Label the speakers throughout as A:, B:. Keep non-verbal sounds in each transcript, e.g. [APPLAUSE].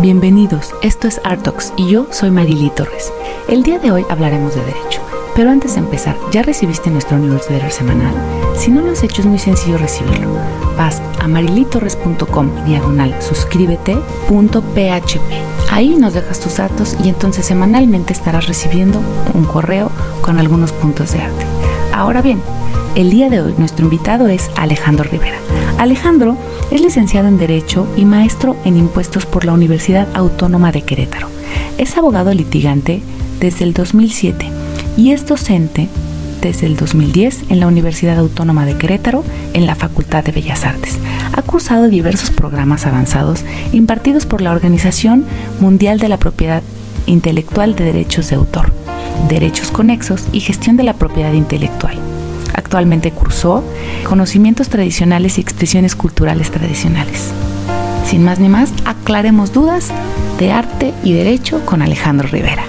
A: Bienvenidos, esto es Artox y yo soy Marily Torres. El día de hoy hablaremos de derecho, pero antes de empezar, ¿ya recibiste nuestro newsletter semanal? Si no lo has hecho es muy sencillo recibirlo. Vas a marilitorres.com diagonal suscríbete.php. Ahí nos dejas tus datos y entonces semanalmente estarás recibiendo un correo con algunos puntos de arte. Ahora bien, el día de hoy nuestro invitado es Alejandro Rivera. Alejandro es licenciado en Derecho y maestro en Impuestos por la Universidad Autónoma de Querétaro. Es abogado litigante desde el 2007 y es docente desde el 2010 en la Universidad Autónoma de Querétaro en la Facultad de Bellas Artes. Ha cursado diversos programas avanzados impartidos por la Organización Mundial de la Propiedad Intelectual de Derechos de Autor, Derechos Conexos y Gestión de la Propiedad Intelectual. Actualmente cursó Conocimientos Tradicionales y Expresiones Culturales Tradicionales. Sin más ni más, aclaremos dudas de arte y derecho con Alejandro Rivera.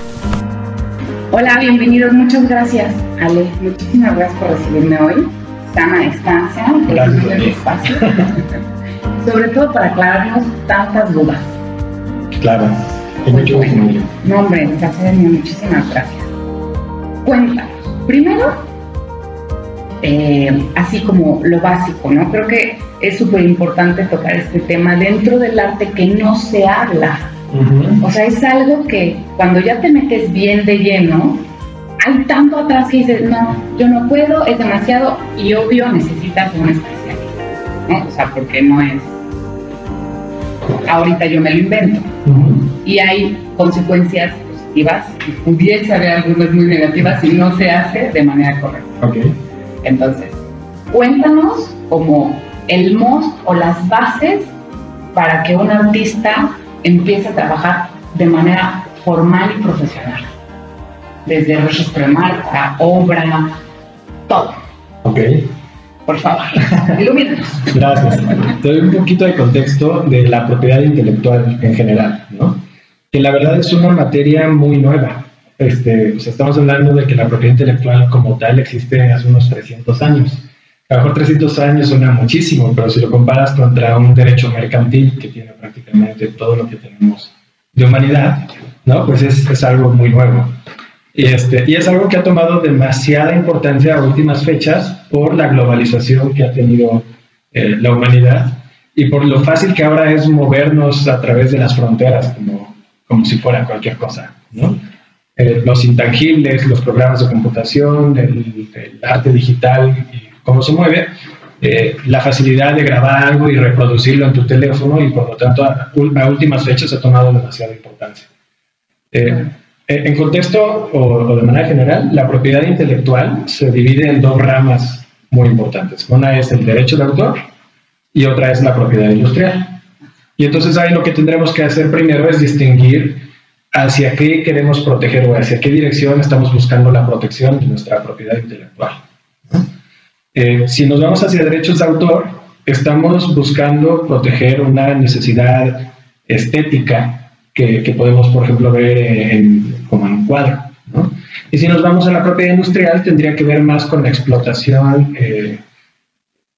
B: Hola, bienvenidos, muchas gracias, Ale. Muchísimas gracias por recibirme hoy. Sana distancia,
C: Gracias
B: el espacio. [LAUGHS] Sobre todo para aclararnos tantas dudas.
C: Claro, con mucho gusto.
B: No, hombre, gracias, muchísimas gracias. Cuéntanos. Primero, eh, así como lo básico, ¿no? Creo que es súper importante tocar este tema dentro del arte que no se habla. O sea, es algo que cuando ya te metes bien de lleno, hay tanto atrás que dices, no, yo no puedo, es demasiado y obvio necesitas un especialista, ¿no? O sea, porque no es, ahorita yo me lo invento. Y hay consecuencias positivas y pudiese haber algunas muy negativas si no se hace de manera correcta. Entonces, cuéntanos como el most o las bases para que un artista empiece a trabajar de manera formal y profesional. Desde registro de marca, obra, todo.
C: Ok.
B: Por favor, ilumínanos.
C: Gracias. Te doy un poquito de contexto de la propiedad intelectual en general, ¿no? Que la verdad es una materia muy nueva. Este, sea, estamos hablando de que la propiedad intelectual como tal existe hace unos 300 años. A lo mejor 300 años suena muchísimo, pero si lo comparas contra un derecho mercantil que tiene prácticamente todo lo que tenemos de humanidad, ¿no? Pues es, es algo muy nuevo. Y, este, y es algo que ha tomado demasiada importancia a últimas fechas por la globalización que ha tenido eh, la humanidad y por lo fácil que ahora es movernos a través de las fronteras como, como si fuera cualquier cosa, ¿no? Eh, los intangibles, los programas de computación, el, el arte digital y cómo se mueve, eh, la facilidad de grabar algo y reproducirlo en tu teléfono y por lo tanto a, a últimas fechas ha tomado demasiada importancia. Eh, en contexto o, o, de manera general, la propiedad intelectual se divide en dos ramas muy importantes. Una es el derecho de autor y otra es la propiedad industrial. Y entonces ahí lo que tendremos que hacer primero es distinguir hacia qué queremos proteger o hacia qué dirección estamos buscando la protección de nuestra propiedad intelectual. Eh, si nos vamos hacia derechos de autor, estamos buscando proteger una necesidad estética que, podemos, por ejemplo, ver como en un cuadro. Y si nos vamos a la propiedad industrial, tendría que ver más con la explotación eh,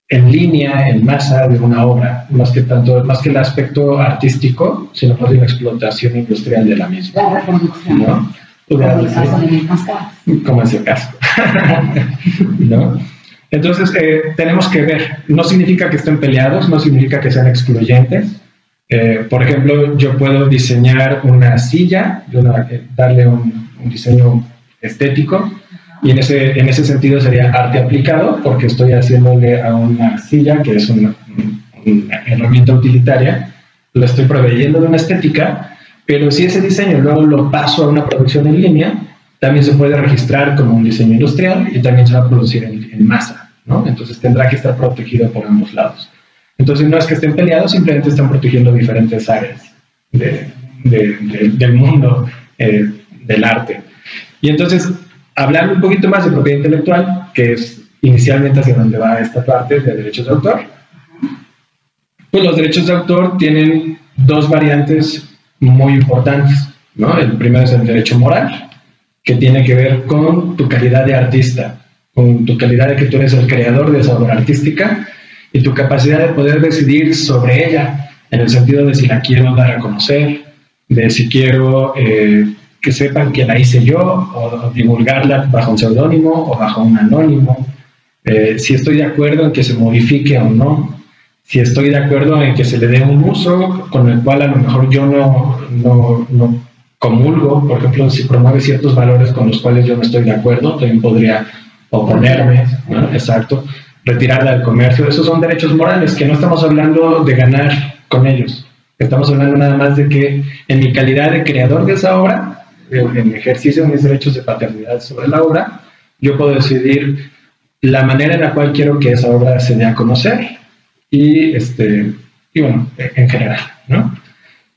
C: en línea, en masa de una obra, más que tanto, más que el aspecto artístico, sino más bien la explotación industrial de la misma.
B: La reproducción.
C: ¿no?
B: Como el caso de.
C: Como es el caso. [LAUGHS] ¿No? Entonces, eh, tenemos que ver, no significa que estén peleados, no significa que sean excluyentes. Eh, por ejemplo, yo puedo diseñar una silla, una, darle un, un, diseño estético, y en ese, en ese sentido sería arte aplicado, porque estoy haciéndole a una silla, que es una, una herramienta utilitaria, lo estoy proveyendo de una estética, pero si ese diseño luego lo paso a una producción en línea, también se puede registrar como un diseño industrial y también se va a producir en, en masa, ¿no? Entonces tendrá que estar protegido por ambos lados. Entonces no es que estén peleados, simplemente están protegiendo diferentes áreas de, de, de, del mundo eh, del arte. Y entonces, hablar un poquito más de propiedad intelectual, que es inicialmente hacia donde va esta parte de derechos de autor, pues los derechos de autor tienen dos variantes muy importantes, ¿no? El primero es el derecho moral, que tiene que ver con tu calidad de artista, con tu calidad de que tú eres el creador de esa obra artística y tu capacidad de poder decidir sobre ella, en el sentido de si la quiero dar a conocer, de si quiero eh, que sepan que la hice yo o, divulgarla bajo un seudónimo o bajo un anónimo, eh, si estoy de acuerdo en que se modifique o no, si estoy de acuerdo en que se le dé un uso con el cual a lo mejor yo no, no, no comulgo, por ejemplo, si promueve ciertos valores con los cuales yo no estoy de acuerdo, también podría oponerme, exacto, retirarla del comercio. Esos son derechos morales, que no estamos hablando de ganar con ellos. Estamos hablando nada más de que en mi calidad de creador de esa obra, en ejercicio de mis derechos de paternidad sobre la obra, yo puedo decidir la manera en la cual quiero que esa obra se dé a conocer y, este, y bueno, en general, ¿no?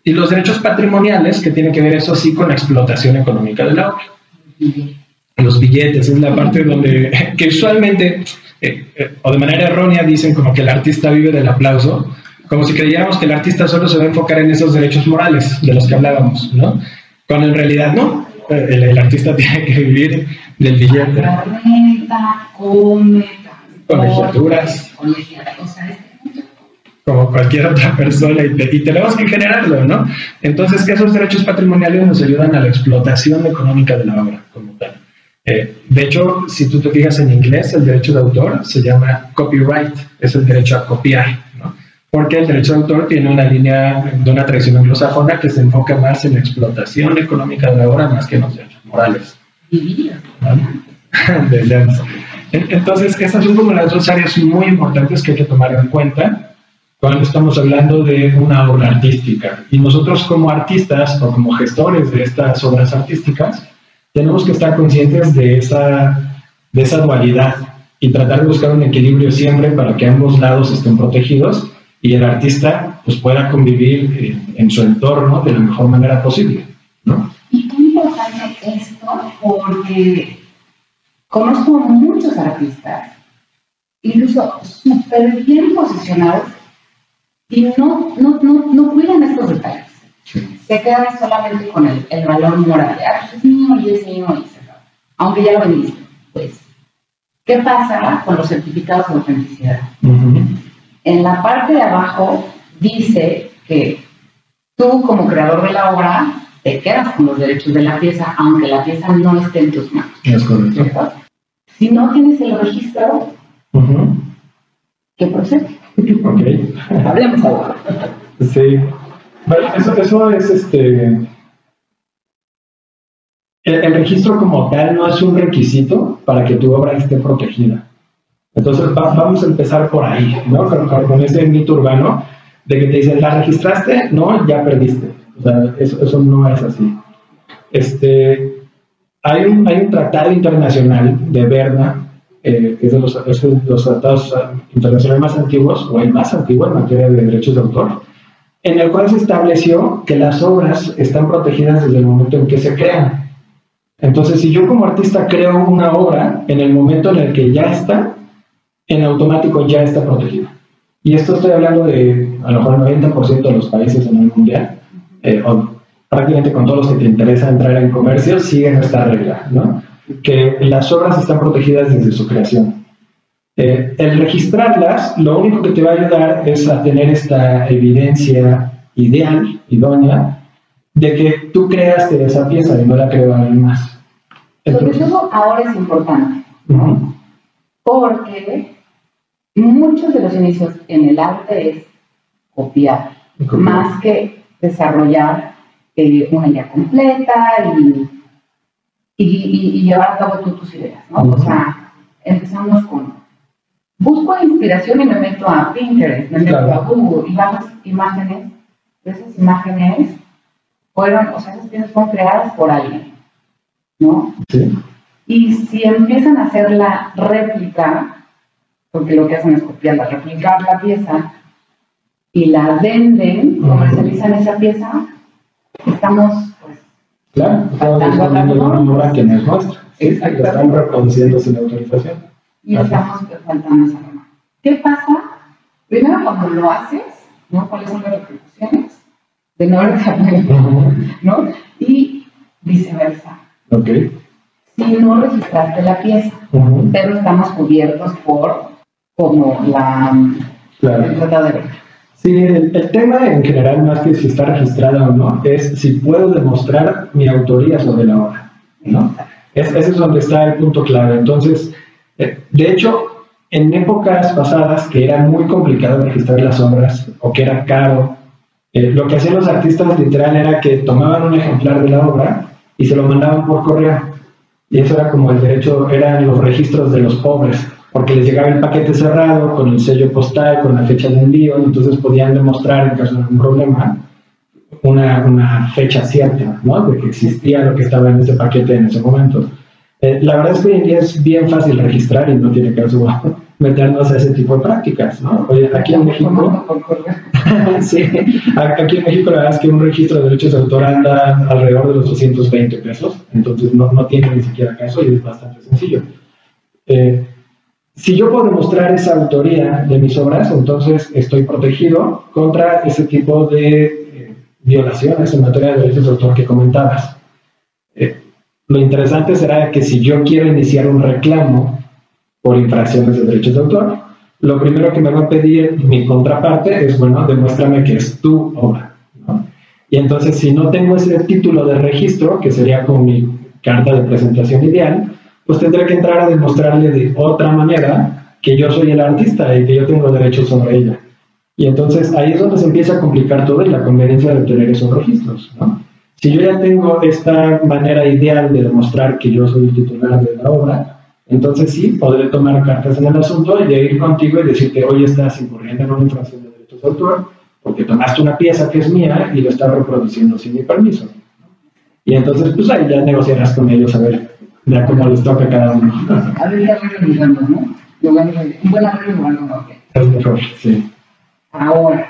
C: Y los derechos patrimoniales, que tienen que ver eso sí con la explotación económica de la obra. Los billetes es la parte donde, [LAUGHS] que usualmente, eh, eh, o de manera errónea, dicen como que el artista vive del aplauso, como si creyéramos que el artista solo se va a enfocar en esos derechos morales de los que hablábamos, ¿no? Cuando en realidad no, el, artista [LAUGHS] tiene que vivir del billete.
B: La renta, come,
C: colegiaturas. Como cualquier otra [LAUGHS] persona y, tenemos que generarlo, ¿no? Entonces, que esos derechos patrimoniales nos ayudan a la explotación económica de la obra como tal. Eh, de hecho, si tú te fijas en inglés, el derecho de autor se llama copyright, es el derecho a copiar. Porque el derecho de autor tiene una línea de una tradición anglosajona que se enfoca más en la explotación económica de la obra más que en los derechos morales. [LAUGHS] Entonces, estas son como las dos áreas muy importantes que hay que tomar en cuenta cuando estamos hablando de una obra artística. Y nosotros como artistas o como gestores de estas obras artísticas, tenemos que estar conscientes de esa, de esa dualidad y tratar de buscar un equilibrio siempre para que ambos lados estén protegidos y el artista pues, pueda convivir en, su entorno de la mejor manera posible. ¿no?
B: Y qué importante esto porque conozco muchos artistas, incluso súper bien posicionados, y no, no, no, no cuidan estos detalles. Se quedan solamente con el, el valor moral. Ah, es mío y es mío y se Aunque ya lo vendiste. Pues, ¿qué pasa con los certificados de autenticidad? En la parte de abajo dice que tú como creador de la obra te quedas con los derechos de la pieza, aunque la pieza no esté en tus manos.
C: Es correcto.
B: Si no tienes el registro, ¿qué procede?
C: Ok.
B: Hablemos ahora.
C: Sí. Bueno, eso, eso es este. El, registro como tal no es un requisito para que tu obra esté protegida. Entonces vamos a empezar por ahí, ¿no? Con, ese mito urbano de que te dicen, ¿la registraste? No, ya perdiste. O sea, eso, eso no es así. Este, hay, un, hay un tratado internacional de Berna eh, es de los, los tratados internacionales más antiguos, o el más antiguo en materia de derechos de autor, en el cual se estableció que las obras están protegidas desde el momento en que se crean. Entonces, si yo como artista creo una obra, en el momento en el que ya está, en automático ya está protegida. Y esto estoy hablando de a lo mejor el 90% de los países en el mundial, eh, o prácticamente con todos los que te interesa entrar en comercio, siguen esta regla, ¿no? que las obras están protegidas desde su creación. Eh, el registrarlas, lo único que te va a ayudar es a tener esta evidencia ideal, idónea, de que tú creaste esa pieza y no la creó alguien más.
B: Sobre todo ahora es importante, porque muchos de los inicios en el arte es copiar, más que desarrollar eh, una idea completa y y, llevar a cabo tus ideas, ¿no? O sea, empezamos con, busco inspiración y me meto a Pinterest, me meto a Google y bajo imágenes, esas imágenes fueron, o sea, esas piezas fueron creadas por alguien, ¿no? Sí. Y si empiezan a hacer la réplica, porque lo que hacen es copiarla, replicar la pieza, y la venden, comercializan esa pieza, estamos
C: Claro, estamos disponiendo de una obra que no es nuestra. Están reproduciendo sin autorización.
B: Y estamos faltando esa norma. ¿Qué pasa? Primero, cuando lo haces, ¿no? ¿Cuáles son las repercusiones? De no haber ¿no? Y viceversa.
C: Ok.
B: Si no registraste la pieza, pero estamos cubiertos por como la
C: claro.
B: el
C: Sí, el, tema en general, más que si está registrada o no, es si puedo demostrar mi autoría sobre la obra, ¿no? ese es donde está el punto clave. Entonces, eh, de hecho, en épocas pasadas que era muy complicado registrar las obras o que era caro, eh, lo que hacían los artistas literal era que tomaban un ejemplar de la obra y se lo mandaban por correo. Y eso era como el derecho, eran los registros de los pobres porque les llegaba el paquete cerrado con el sello postal, con la fecha de envío, entonces podían demostrar en caso de algún problema una, una, fecha cierta, ¿no? De que existía lo que estaba en ese paquete en ese momento. Eh, la verdad es que hoy en día es bien fácil registrar y no tiene caso [LAUGHS] meternos a ese tipo de prácticas, ¿no? Oye, aquí en México... [LAUGHS] sí, aquí en México la verdad es que un registro de derechos de autor anda alrededor de los 220 pesos, entonces no, no tiene ni siquiera caso y es bastante sencillo. Eh, si yo puedo demostrar esa autoría de mis obras, entonces estoy protegido contra ese tipo de eh, violaciones en materia de derechos de autor que comentabas. Eh, lo interesante será que si yo quiero iniciar un reclamo por infracciones de derechos de autor, lo primero que me va a pedir mi contraparte es, bueno, demuéstrame que es tu obra. Y entonces, si no tengo ese título de registro, que sería como mi carta de presentación ideal, pues tendré que entrar a demostrarle de otra manera que yo soy el artista y que yo tengo derechos sobre ella. Y entonces ahí es donde se empieza a complicar todo y la conveniencia de tener esos registros. ¿no? Si yo ya tengo esta manera ideal de demostrar que yo soy el titular de la obra, entonces sí, podré tomar cartas en el asunto y de ir contigo y decirte, hoy estás incurriendo en una infracción de derechos de autor porque tomaste una pieza que es mía y lo estás reproduciendo sin mi permiso. Y entonces, pues ahí ya negociarás con ellos a ver ya como les toca cada uno.
B: A ver, ya organizando, ¿no? Yo un buen arreglo igual no
C: Es mejor, sí.
B: Ahora,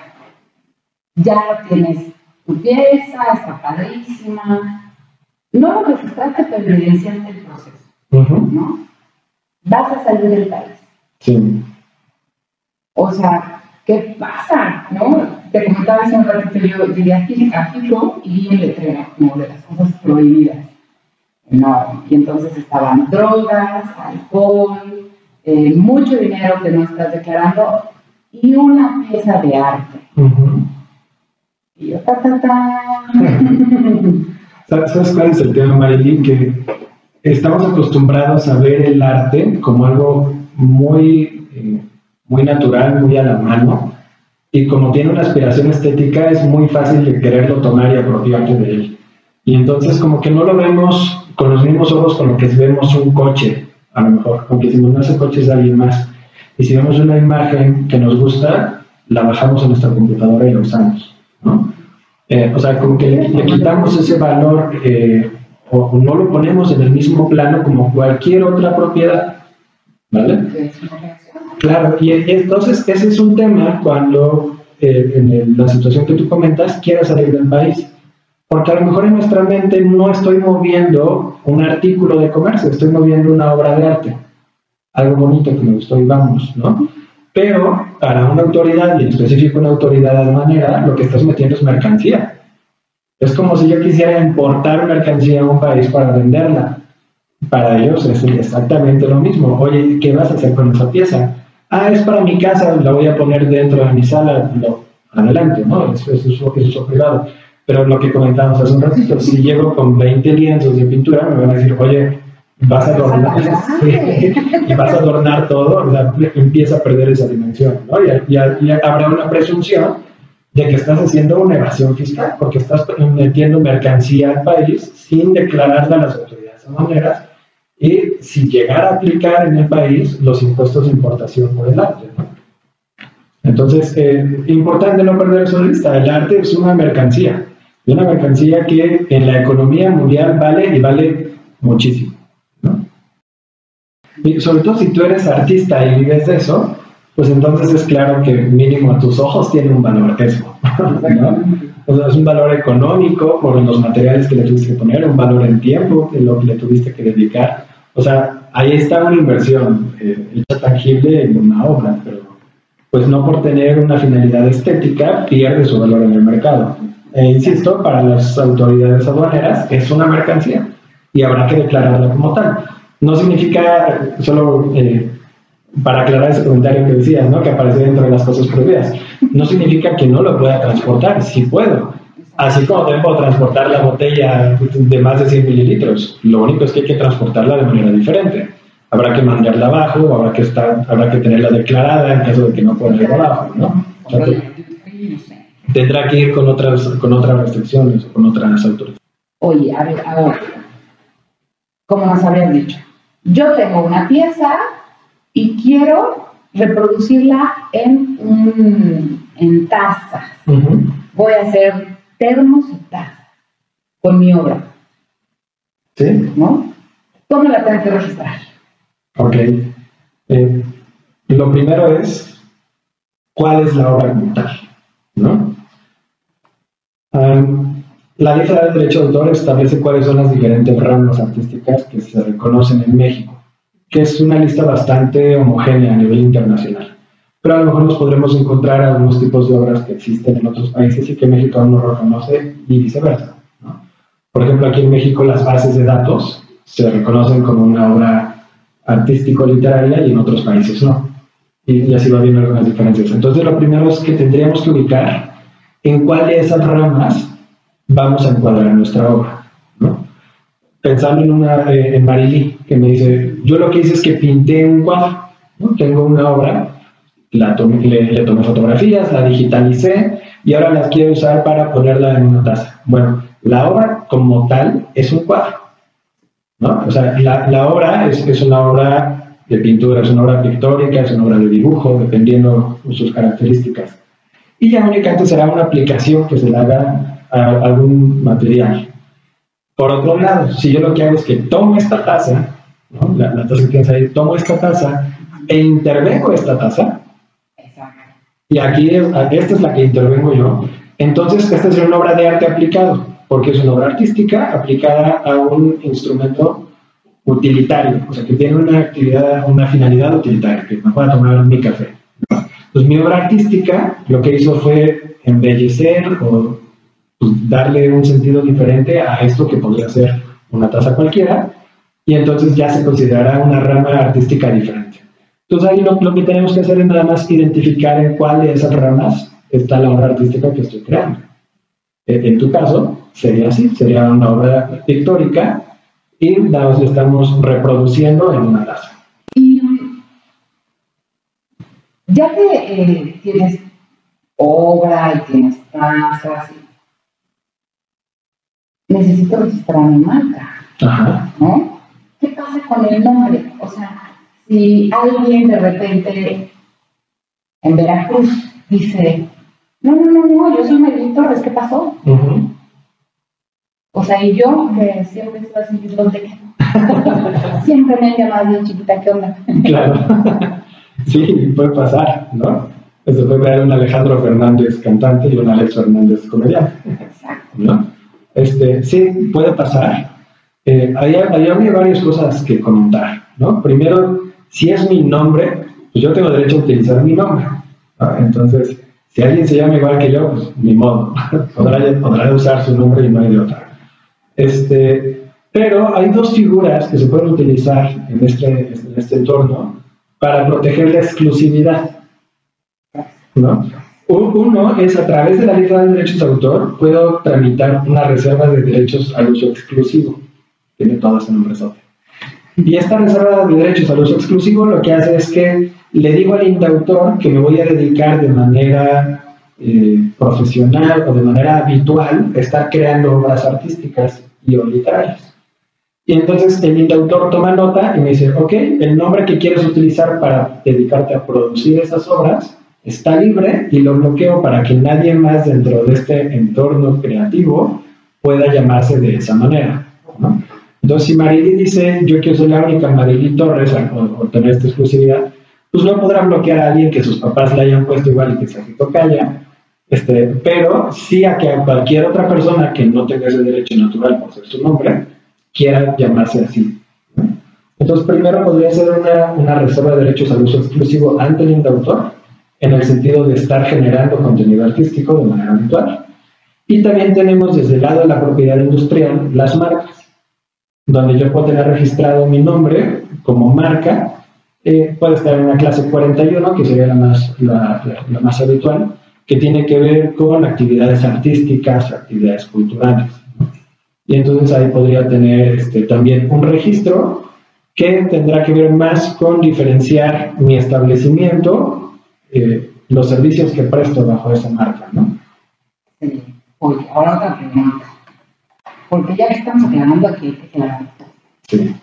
B: ya tienes tu pieza, está padrísima. No lo registraste, pero evidenciaste el proceso, ¿no? Vas a salir del país.
C: Sí.
B: O sea, ¿qué pasa? ¿No? Te comentaba hace un ratito, yo llegué aquí a Quito y vi un letrero como de las cosas prohibidas no. Y entonces estaban drogas, alcohol, eh, mucho dinero que no estás declarando y una pieza de arte. Y yo, ta, ta, ta. [LAUGHS]
C: ¿Sabes cuál es el tema, Marilyn? Que estamos acostumbrados a ver el arte como algo muy, eh, muy natural, muy a la mano, y como tiene una aspiración estética, es muy fácil de quererlo tomar y apropiarte de él. Y entonces como que no lo vemos con los mismos ojos con los que vemos un coche, a lo mejor, aunque decimos, no, ese coche es de alguien más. Y si vemos una imagen que nos gusta, la bajamos en nuestra computadora y la usamos, ¿no? Eh, o sea, como que le, quitamos ese valor eh, o no lo ponemos en el mismo plano como cualquier otra propiedad, ¿vale? Claro, y entonces ese es un tema cuando eh, en la situación que tú comentas quieras salir del país. Porque a lo mejor en nuestra mente no estoy moviendo un artículo de comercio, estoy moviendo una obra de arte. Algo bonito que me gustó y vamos, ¿no? Pero para una autoridad, y en específico una autoridad de manera, lo que estás metiendo es mercancía. Es como si yo quisiera importar mercancía a un país para venderla. Para ellos es exactamente lo mismo. Oye, ¿qué vas a hacer con esa pieza? Ah, es para mi casa, la voy a poner dentro de mi sala. adelante, ¿no? Eso, es uso privado. Pero lo que comentábamos hace un ratito, si llego con 20 lienzos de pintura, me van a decir, oye, vas a adornar, [LAUGHS] y vas a adornar todo, empieza a perder esa dimensión, ¿no? Y, habrá una presunción de que estás haciendo una evasión fiscal, porque estás metiendo mercancía al país sin declararla a las autoridades aduaneras. Y sin llegar a aplicar en el país los impuestos de importación por el arte, ¿no? Entonces, eh, importante no perder eso de vista, el arte es una mercancía, una mercancía que en la economía mundial vale y vale muchísimo. ¿no? Sobre todo si tú eres artista y vives de eso, pues entonces es claro que mínimo a tus ojos tiene un valor eso. [LAUGHS] O sea, es un valor económico por los materiales que le tuviste que poner, un valor en tiempo que lo que le tuviste que dedicar. O sea, ahí está una inversión eh, hecha tangible en una obra, pero pues no por tener una finalidad estética pierde su valor en el mercado. E insisto, para las autoridades aduaneras es una mercancía y habrá que declararla como tal. No significa solo, eh, para aclarar ese comentario que decías, ¿no? Que aparece dentro de las cosas prohibidas. No significa que no lo pueda transportar, sí puedo. Así como también puedo transportar la botella de más de 100 mililitros. Lo único es que hay que transportarla de manera diferente. Habrá que mandarla abajo, habrá que, estar, habrá que tenerla declarada en caso de que no pueda ir abajo, ¿no? Tendrá que ir con otras, con otras restricciones o con otras autoridades.
B: Oye, a ver, ahora, como nos habían dicho, yo tengo una pieza y quiero reproducirla en, un, en tazas. Voy a hacer termos y tazas con mi obra.
C: ¿Sí?
B: ¿No? ¿Cómo la tengo que registrar?
C: Ok. Eh, lo primero es, ¿cuál es la obra como tal? ¿No? la Ley Federal de Derecho de Autor establece cuáles son las diferentes ramas artísticas que se reconocen en México que es una lista bastante homogénea a nivel internacional. Pero a lo mejor nos podremos encontrar algunos tipos de obras que existen en otros países y que México aún no reconoce y viceversa. Por ejemplo, aquí en México las bases de datos se reconocen como una obra artístico-literaria y en otros países no. Y, así va viendo algunas diferencias. Entonces, lo primero es que tendríamos que ubicar en cuál de esas ramas vamos a encuadrar nuestra obra pensando en una eh, en Marilí, que me dice, yo lo que hice es que pinté un cuadro, ¿no? tengo una obra, la le, tomé fotografías, la digitalicé y ahora las quiero usar para ponerla en una taza. Bueno, la obra como tal es un cuadro, ¿no? O sea, la, la obra es, es, una obra de pintura, es una obra pictórica, es una obra de dibujo, dependiendo de sus características. Y ya únicamente será una aplicación que se le haga a algún material. Por otro lado, si yo lo que hago es que tomo esta taza, ¿no? la, taza que tienes ahí, tomo esta taza e intervengo esta taza, y aquí esta es la que intervengo yo, entonces esta es una obra de arte aplicado, porque es una obra artística aplicada a un instrumento utilitario, o sea, que tiene una actividad, una finalidad utilitaria, que me pueda tomar mi café. Pues mi obra artística lo que hizo fue embellecer o pues, darle un sentido diferente a esto que podría ser una taza cualquiera, y entonces ya se considerará una rama artística diferente. Entonces ahí lo, que tenemos que hacer es nada más identificar en cuál de esas ramas está la obra artística que estoy creando. En, en tu caso, sería así, sería una obra pictórica y más estamos reproduciendo en una taza.
B: Y ya que eh, tienes obra y tienes tazas necesito registrar mi marca.
C: Ajá.
B: ¿No? ¿Qué pasa con el nombre? O sea, si alguien de repente en Veracruz dice, no, no, no, no, yo soy Marilyn Torres, ¿qué pasó? O sea, y yo, que siempre estoy así, ¿dónde [LAUGHS] siempre me han llamado bien chiquita, ¿qué onda?
C: claro. [LAUGHS] sí, puede pasar, ¿no? Eso puede haber un Alejandro Fernández cantante y un Alex Fernández comediante. Exacto. ¿No? Este, sí, puede pasar. Eh, hay, varias cosas que comentar, ¿no? Primero, si es mi nombre, pues yo tengo derecho a utilizar mi nombre. Entonces, si alguien se llama igual que yo, pues ni modo, [LAUGHS] podrá, usar su nombre y no hay de otra. Este, pero hay dos figuras que se pueden utilizar en este, en este entorno para proteger la exclusividad. ¿no? Uno es a través de la ley de derechos de autor, puedo tramitar una reserva de derechos al uso exclusivo. Tiene todo ese nombre Y esta reserva de derechos al uso exclusivo lo que hace es que le digo al indautor que me voy a dedicar de manera eh, profesional o de manera habitual a estar creando obras artísticas y o literarias. Y entonces el indautor toma nota y me dice, ok, el nombre que quieres utilizar para dedicarte a producir esas obras está libre y lo bloqueo para que nadie más dentro de este entorno creativo pueda llamarse de esa manera. Entonces, si Marily dice, yo quiero ser la única Marily Torres o, tener esta exclusividad, pues no podrá bloquear a alguien que sus papás le hayan puesto igual y que se calla, este, pero sí a que a cualquier otra persona que no tenga ese derecho natural por ser su nombre, quiera llamarse así. Entonces, primero podría ser una, una reserva de derechos al uso exclusivo ante el indautor, en el sentido de estar generando contenido artístico de manera habitual. Y también tenemos desde el lado de la propiedad industrial las marcas, donde yo puedo tener registrado mi nombre como marca eh, puede estar en una clase 41, que sería la más, la, más habitual, que tiene que ver con actividades artísticas, actividades culturales. Y entonces ahí podría tener este, también un registro que tendrá que ver más con diferenciar mi establecimiento, eh, los servicios que presto bajo esa marca, ¿no?
B: Sí. Oye, ahora otra pregunta. Porque ya estamos aclarando aquí, que claro. Sí.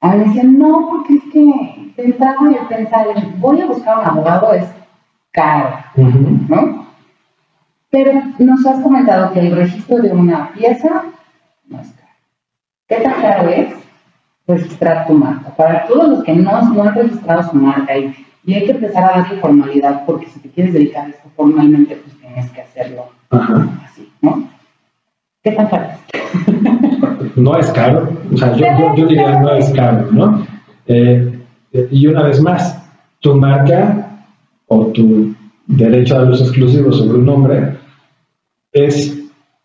B: A mí me decían, no, porque es que de entrada yo pensaba, voy a buscar un abogado, es caro, ¿no? Pero nos has comentado que el registro de una pieza no es caro. ¿Qué tan caro es registrar tu marca? Para todos los que no, no han registrado su marca y, y hay que empezar a darle formalidad, porque si te quieres dedicar a esto formalmente, pues tienes que hacerlo así, ¿no? ¿Qué tan caro
C: es? [LAUGHS] no es caro, o sea, yo, yo, diría no es caro, ¿no? Eh, y una vez más, tu marca o tu derecho a uso exclusivo sobre un nombre es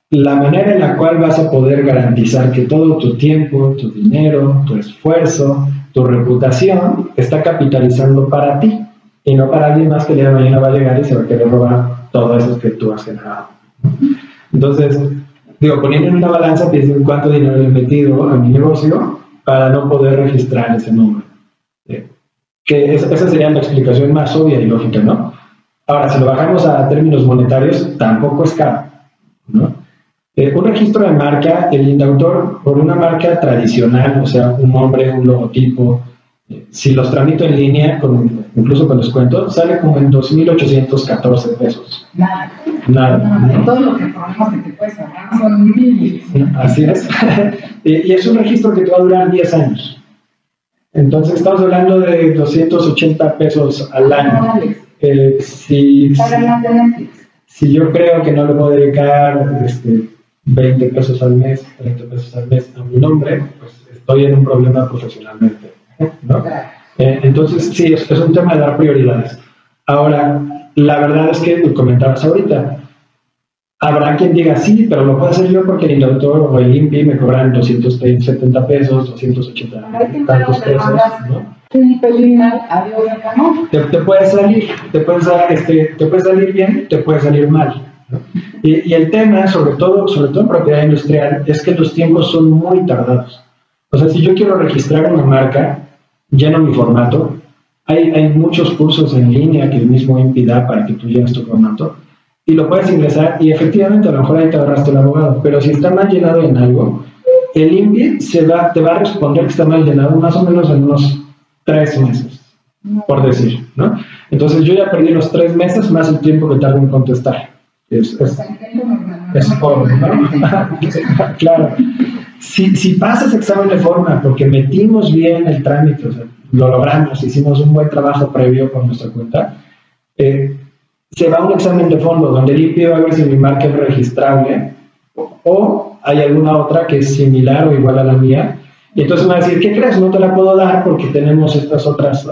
C: la manera en la cual vas a poder garantizar que todo tu tiempo, tu dinero, tu esfuerzo, tu reputación está capitalizando para ti y no para alguien más que el día de mañana va a llegar y se va a querer robar todo eso que tú has generado. Entonces, digo, poniendo en una balanza, piensen cuánto dinero he metido a mi negocio para no poder registrar ese número. Eh, que esa sería la explicación más obvia y lógica, ¿no? Ahora, si lo bajamos a términos monetarios, tampoco es caro, ¿no? Eh, un registro de marca, el indautor por una marca tradicional, o sea, un nombre, un logotipo, eh, si los tramito en línea, con, incluso con descuento, sale como en 2.814 pesos.
B: Nada.
C: Nada.
B: Nada. Todo lo que problemas que te ahorrar son miles.
C: Así es. [LAUGHS] y es un registro que te va a durar 10 años. Entonces estamos hablando de 280 pesos al año.
B: Eh, si,
C: si yo creo que no le puedo dedicar este, 20 pesos al mes, 30 pesos al mes a mi nombre, pues estoy en un problema profesionalmente. ¿no? Eh, entonces, sí, es, es, un tema de dar prioridades. Ahora, la verdad es que tú comentabas ahorita, habrá quien diga sí, pero lo puedo hacer yo porque el indautor o el INPI me cobran 270 pesos, 280 tantos pesos. ¿no? Te, te puede salir, te puede, este, te puede salir bien, te puede salir mal. Y, el tema, sobre todo, sobre todo en propiedad industrial, es que los tiempos son muy tardados. O sea, si yo quiero registrar una marca, lleno mi formato, hay, hay muchos cursos en línea que el mismo impida para que tú llenes tu formato y lo puedes ingresar y efectivamente a lo mejor ahí te ahorraste el abogado, pero si está mal llenado en algo, el INPI se va, te va a responder que está mal llenado más o menos en unos tres meses, por decir, ¿no? Entonces yo ya perdí los tres meses más el tiempo que tardo en contestar. Es, es, es pobre, ¿no? [LAUGHS] claro. Si, si pasas examen de forma porque metimos bien el trámite, o sea, lo logramos, hicimos un buen trabajo previo con nuestra cuenta, eh, se va a un examen de fondo donde va a ver si mi marca es registrable o hay alguna otra que es similar o igual a la mía. Y entonces me va a decir, ¿qué crees? No te la puedo dar porque tenemos estas otras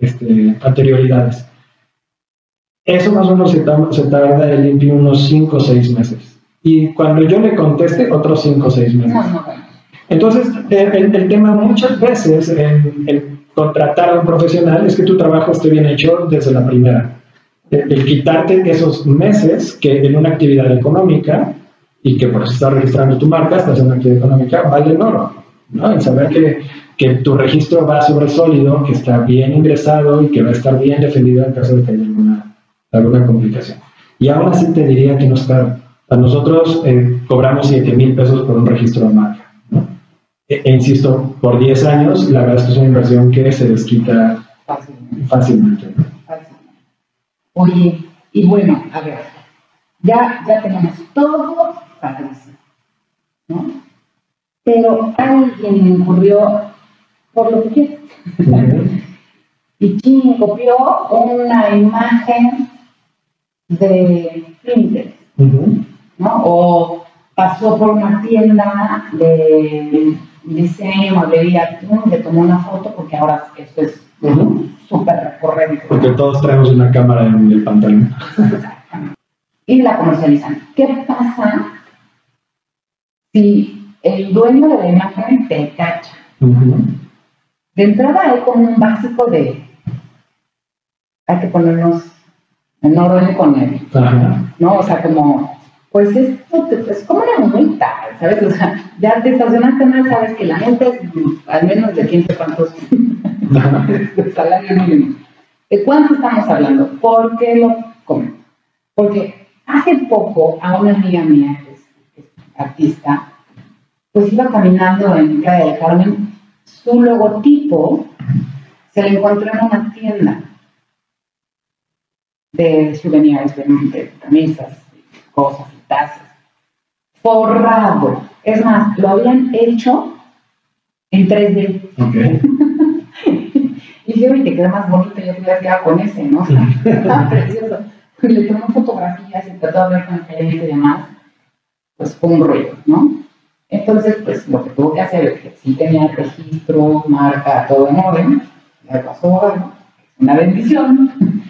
C: este, anterioridades. Eso más o menos se, tarda, el INPI unos 5 o 6 meses. Y cuando yo le conteste, otros 5 o 6 meses. Entonces, el, tema muchas veces en, contratar a un profesional es que tu trabajo esté bien hecho desde la primera. El, quitarte esos meses que en una actividad económica y que por eso estás registrando tu marca, estás en una actividad económica, vale oro. ¿No? En saber que, que tu registro va sobre sólido, que está bien ingresado y que va a estar bien defendido en caso de que haya alguna alguna complicación. Y aún así te diría que no está. A nosotros eh, cobramos 7 mil pesos por un registro de marca. E, e, insisto, por 10 años, la verdad es que es una inversión que se desquita fácilmente.
B: Oye, y bueno, a ver, ya, ya tenemos todo padrísimo, ¿no? Pero alguien incurrió por lo que y quien copió una imagen de Pinterest, ¿no? O pasó por una tienda de diseño, mobiliario, le tomó una foto porque ahora esto es súper recurrente.
C: Porque todos traemos una cámara en el pantalón.
B: y la comercializan. ¿Qué pasa si el dueño de la imagen te cacha? de entrada hay como un básico de, hay que ponernos en orden con él, ¿no? O sea, como, pues esto es como una multa, ¿sabes? O sea, ya te estacionaste mal, sabes que la multa es al menos de 15 cuantos de salario mínimo. ¿De cuánto estamos hablando? ¿Por qué lo comento? Porque hace poco a una amiga mía, que es, artista, pues iba caminando en Playa de Carmen, su logotipo se le encontró en una tienda de souvenirs, de, camisas, cosas y tazas. Forrado. Es más, lo habían hecho en 3D. Okay. [LAUGHS] y dije, te queda más bonito, yo te hubiera quedado con ese, ¿no? O sea, [LAUGHS] precioso. Y le tomó fotografías y trató de hablar con el gerente y demás. Pues fue un rollo, ¿no? Entonces, pues lo que tuvo que hacer es que sí tenía registro, marca, todo en orden, le pasó algo, una bendición, [LAUGHS]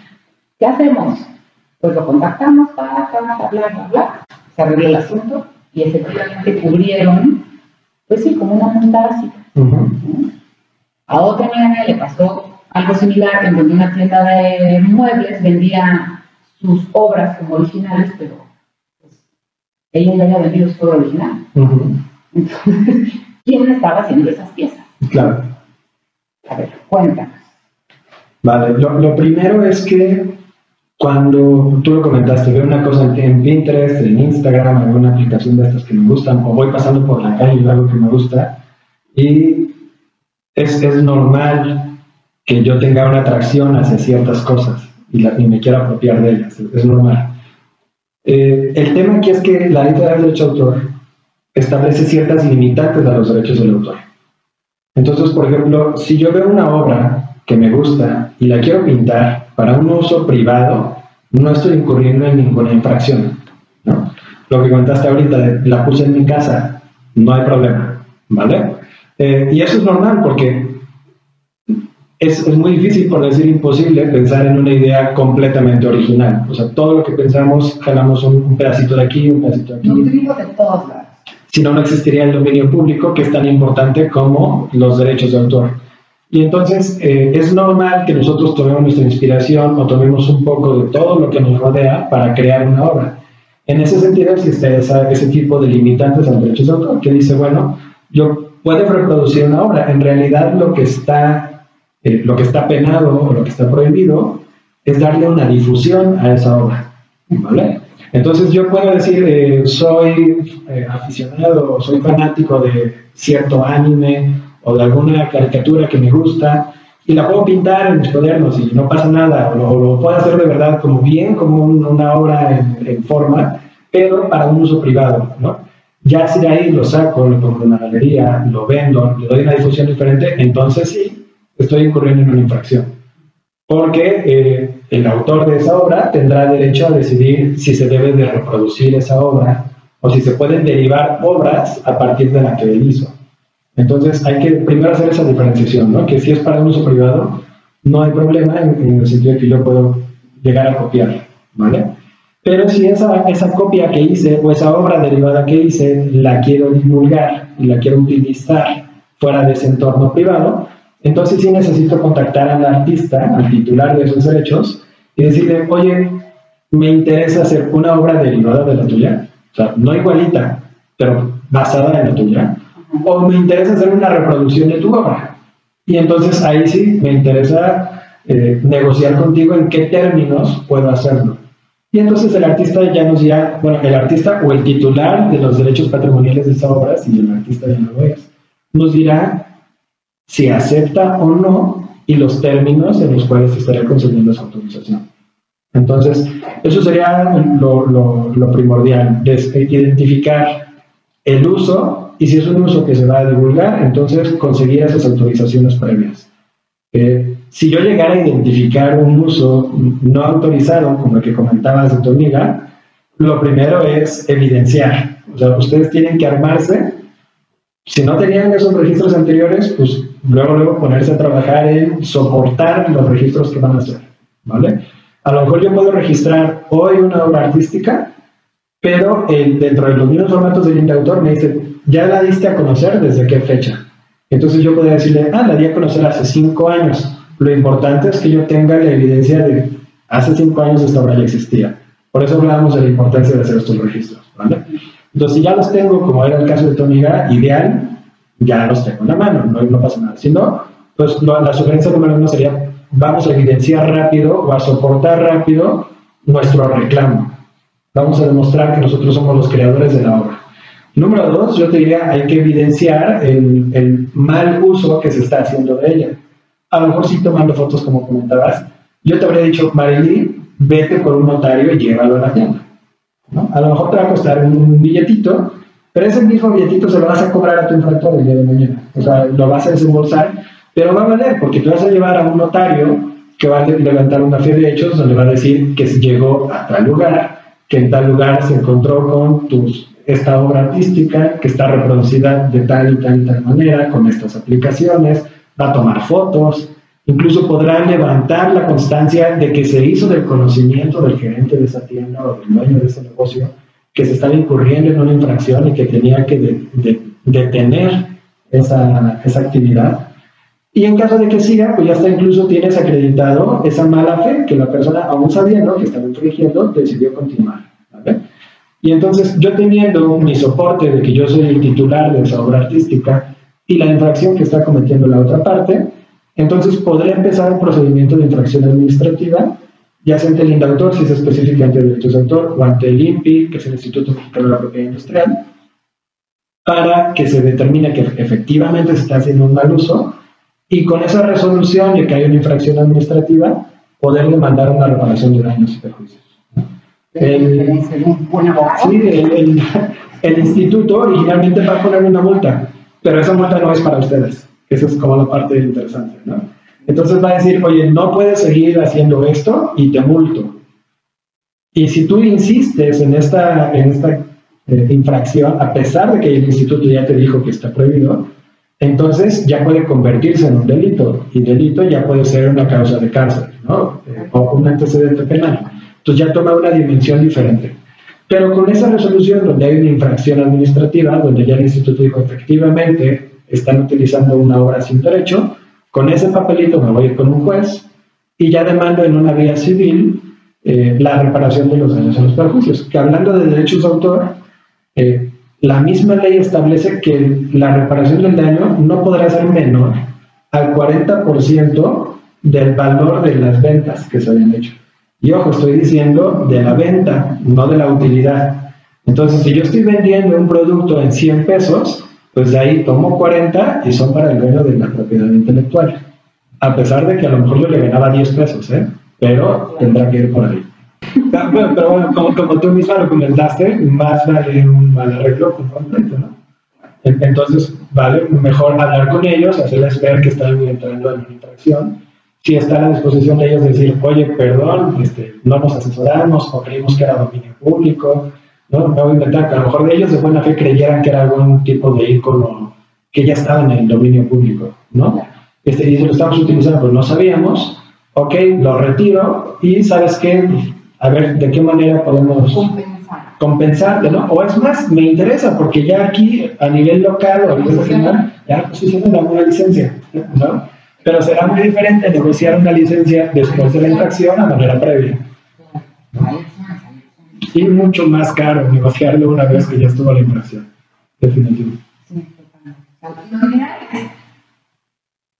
B: ¿Qué hacemos? Pues lo contactamos, bla, bla, bla, bla, se arregló el asunto y efectivamente cubrieron, pues sí, como una multa básica. A otra amiga le pasó algo similar en donde una tienda de muebles vendía sus obras como originales, pero pues, ella ya había vendido su obra original. Entonces, [LAUGHS] ¿quién estaba haciendo esas piezas?
C: Claro.
B: A ver, cuéntanos.
C: Vale, lo, lo primero es que cuando tú lo comentaste, veo una cosa en Pinterest, en Instagram, alguna aplicación de estas que me gustan, o voy pasando por la calle y veo algo que me gusta, y es, es normal que yo tenga una atracción hacia ciertas cosas y, la, y me quiera apropiar de ellas, es normal. Eh, el tema aquí es que la ley de derecho de autor establece ciertas limitantes a los derechos del autor. Entonces, por ejemplo, si yo veo una obra que me gusta y la quiero pintar para un uso privado, no estoy incurriendo en ninguna infracción. ¿no? Lo que contaste ahorita, la puse en mi casa, no hay problema. ¿vale? Eh, y eso es normal porque es, muy difícil, por decir imposible, pensar en una idea completamente original. O sea, todo lo que pensamos, jalamos un, pedacito de aquí, un pedacito de aquí.
B: de todos lados.
C: Si no, no existiría el dominio público, que es tan importante como los derechos de autor. Y entonces eh, es normal que nosotros tomemos nuestra inspiración o tomemos un poco de todo lo que nos rodea para crear una obra. En ese sentido existe ese tipo de limitantes al derecho de autor que dice, bueno, yo puedo reproducir una obra. En realidad lo que está, eh, lo que está penado o lo que está prohibido es darle una difusión a esa obra. ¿vale? Entonces yo puedo decir, eh, soy aficionado, soy fanático de cierto anime o de alguna caricatura que me gusta y la puedo pintar en mis cuadernos y no pasa nada, o lo, puedo hacer de verdad como bien, como una obra en, forma, pero para un uso privado, ¿no? Ya si de ahí lo saco, lo pongo en una galería, lo vendo, le doy una difusión diferente, entonces sí, estoy incurriendo en una infracción. Porque eh, el autor de esa obra tendrá derecho a decidir si se debe de reproducir esa obra o si se pueden derivar obras a partir de la que él hizo. Entonces hay que primero hacer esa diferenciación, ¿no? Que si es para un uso privado, no hay problema en, el sentido de que yo puedo llegar a copiar, ¿vale? Pero si esa, esa copia que hice o esa obra derivada que hice la quiero divulgar y la quiero utilizar fuera de ese entorno privado, entonces sí necesito contactar al artista, al titular de esos derechos, y decirle, oye, me interesa hacer una obra derivada de la tuya, o sea, no igualita, pero basada en la tuya, o me interesa hacer una reproducción de tu obra. Y entonces ahí sí me interesa eh, negociar contigo en qué términos puedo hacerlo. Y entonces el artista ya nos dirá, bueno, el artista o el titular de los derechos patrimoniales de esa obra, si el artista ya no lo es, nos dirá si acepta o no y los términos en los cuales estaría concediendo esa autorización. Entonces, eso sería lo, lo, lo primordial, identificar el uso y si es un uso que se va a divulgar, entonces conseguir esas autorizaciones previas. Eh, si yo llegara a identificar un uso no autorizado, como el que comentabas de tu amiga, lo primero es evidenciar. O sea, ustedes tienen que armarse. Si no tenían esos registros anteriores, pues luego, luego ponerse a trabajar en soportar los registros que van a hacer. ¿Vale? A lo mejor yo puedo registrar hoy una obra artística, pero dentro de los mismos formatos del autor me dice, ya la diste a conocer desde qué fecha. Entonces yo podría decirle, ah, la di a conocer hace cinco años. Lo importante es que yo tenga la evidencia de hace cinco años esta obra ya existía. Por eso hablábamos de la importancia de hacer estos registros. ¿vale? Entonces, si ya los tengo, como era el caso de tu amiga, ideal, ya los tengo en la mano, no, no pasa nada. Si no, pues la sugerencia número uno sería, vamos a evidenciar rápido o a soportar rápido nuestro reclamo. Vamos a demostrar que nosotros somos los creadores de la obra. Número dos, yo te diría, hay que evidenciar el, mal uso que se está haciendo de ella. A lo mejor sí tomando fotos como comentabas. Yo te habría dicho, Marily, vete por un notario y llévalo a la tienda. ¿No? A lo mejor te va a costar un billetito, pero ese mismo billetito se lo vas a cobrar a tu infractor el día de mañana. O sea, lo vas a desembolsar, pero va a valer porque te vas a llevar a un notario que va a levantar una fe de hechos donde va a decir que llegó a tal lugar, que en tal lugar se encontró con tus, esta obra artística, que está reproducida de tal y tal y tal manera, con estas aplicaciones, va a tomar fotos, incluso podrá levantar la constancia de que se hizo del conocimiento del gerente de esa tienda o del dueño de ese negocio que se estaba incurriendo en una infracción y que tenía que detener esa, esa actividad. Y en caso de que siga, pues ya está incluso tienes acreditado esa mala fe que la persona, aún sabiendo que estaba infringiendo, decidió continuar. Y entonces yo teniendo mi soporte de que yo soy el titular de esa obra artística y la infracción que está cometiendo la otra parte, entonces podré empezar un procedimiento de infracción administrativa ya sea ante el indautor, si es específico ante el derechos de autor, o ante el INPI, que es el Instituto Mexicano de la Propiedad Industrial, para que se determine que efectivamente se está haciendo un mal uso y con esa resolución de que hay una infracción administrativa, poder demandar una reparación de daños y perjuicios. El, sí, el, el, instituto originalmente va a poner una multa, pero esa multa no es para ustedes. Esa es como la parte interesante. ¿no? Entonces va a decir, oye, no puedes seguir haciendo esto y te multo. Y si tú insistes en esta, en esta eh, infracción, a pesar de que el instituto ya te dijo que está prohibido, entonces ya puede convertirse en un delito. Y delito ya puede ser una causa de cárcel, ¿no? Eh, o un antecedente penal. Entonces ya toma una dimensión diferente. Pero con esa resolución donde hay una infracción administrativa, donde ya el instituto dijo efectivamente están utilizando una obra sin derecho, con ese papelito me voy a ir con un juez y ya demando en una vía civil eh, la reparación de los daños y los perjuicios. Que hablando de derechos de autor, eh, la misma ley establece que la reparación del daño no podrá ser menor al 40% del valor de las ventas que se hayan hecho. Y ojo, estoy diciendo de la venta, no de la utilidad. Entonces, si yo estoy vendiendo un producto en 100 pesos, pues de ahí tomo 40 y son para el dueño de la propiedad intelectual. A pesar de que a lo mejor yo le ganaba 10 pesos, ¿eh? pero tendrá que ir por ahí. Ah, pero bueno, como, tú misma lo comentaste, más vale un mal arreglo con completo, ¿no? Entonces, vale mejor hablar con ellos, hacerles ver que están entrando en una interacción. Si está a disposición de ellos decir, oye, perdón, este, no nos asesoramos o creímos que era dominio público, ¿no? Me voy a inventar que a lo mejor de ellos de buena fe creyeran que era algún tipo de icono que ya estaba en el dominio público, ¿no? Este, y lo estamos utilizando, pues no sabíamos, ok, lo retiro y ¿sabes qué? A ver, ¿de qué manera podemos compensar. compensarte, ¿no? O es más, me interesa porque ya aquí a nivel local o a nivel nacional ya posicionan una licencia, ¿no? Pero será muy diferente negociar una licencia después de la infracción a manera previa y mucho más caro negociarlo una vez que ya estuvo la infracción. Definitivo. Sí,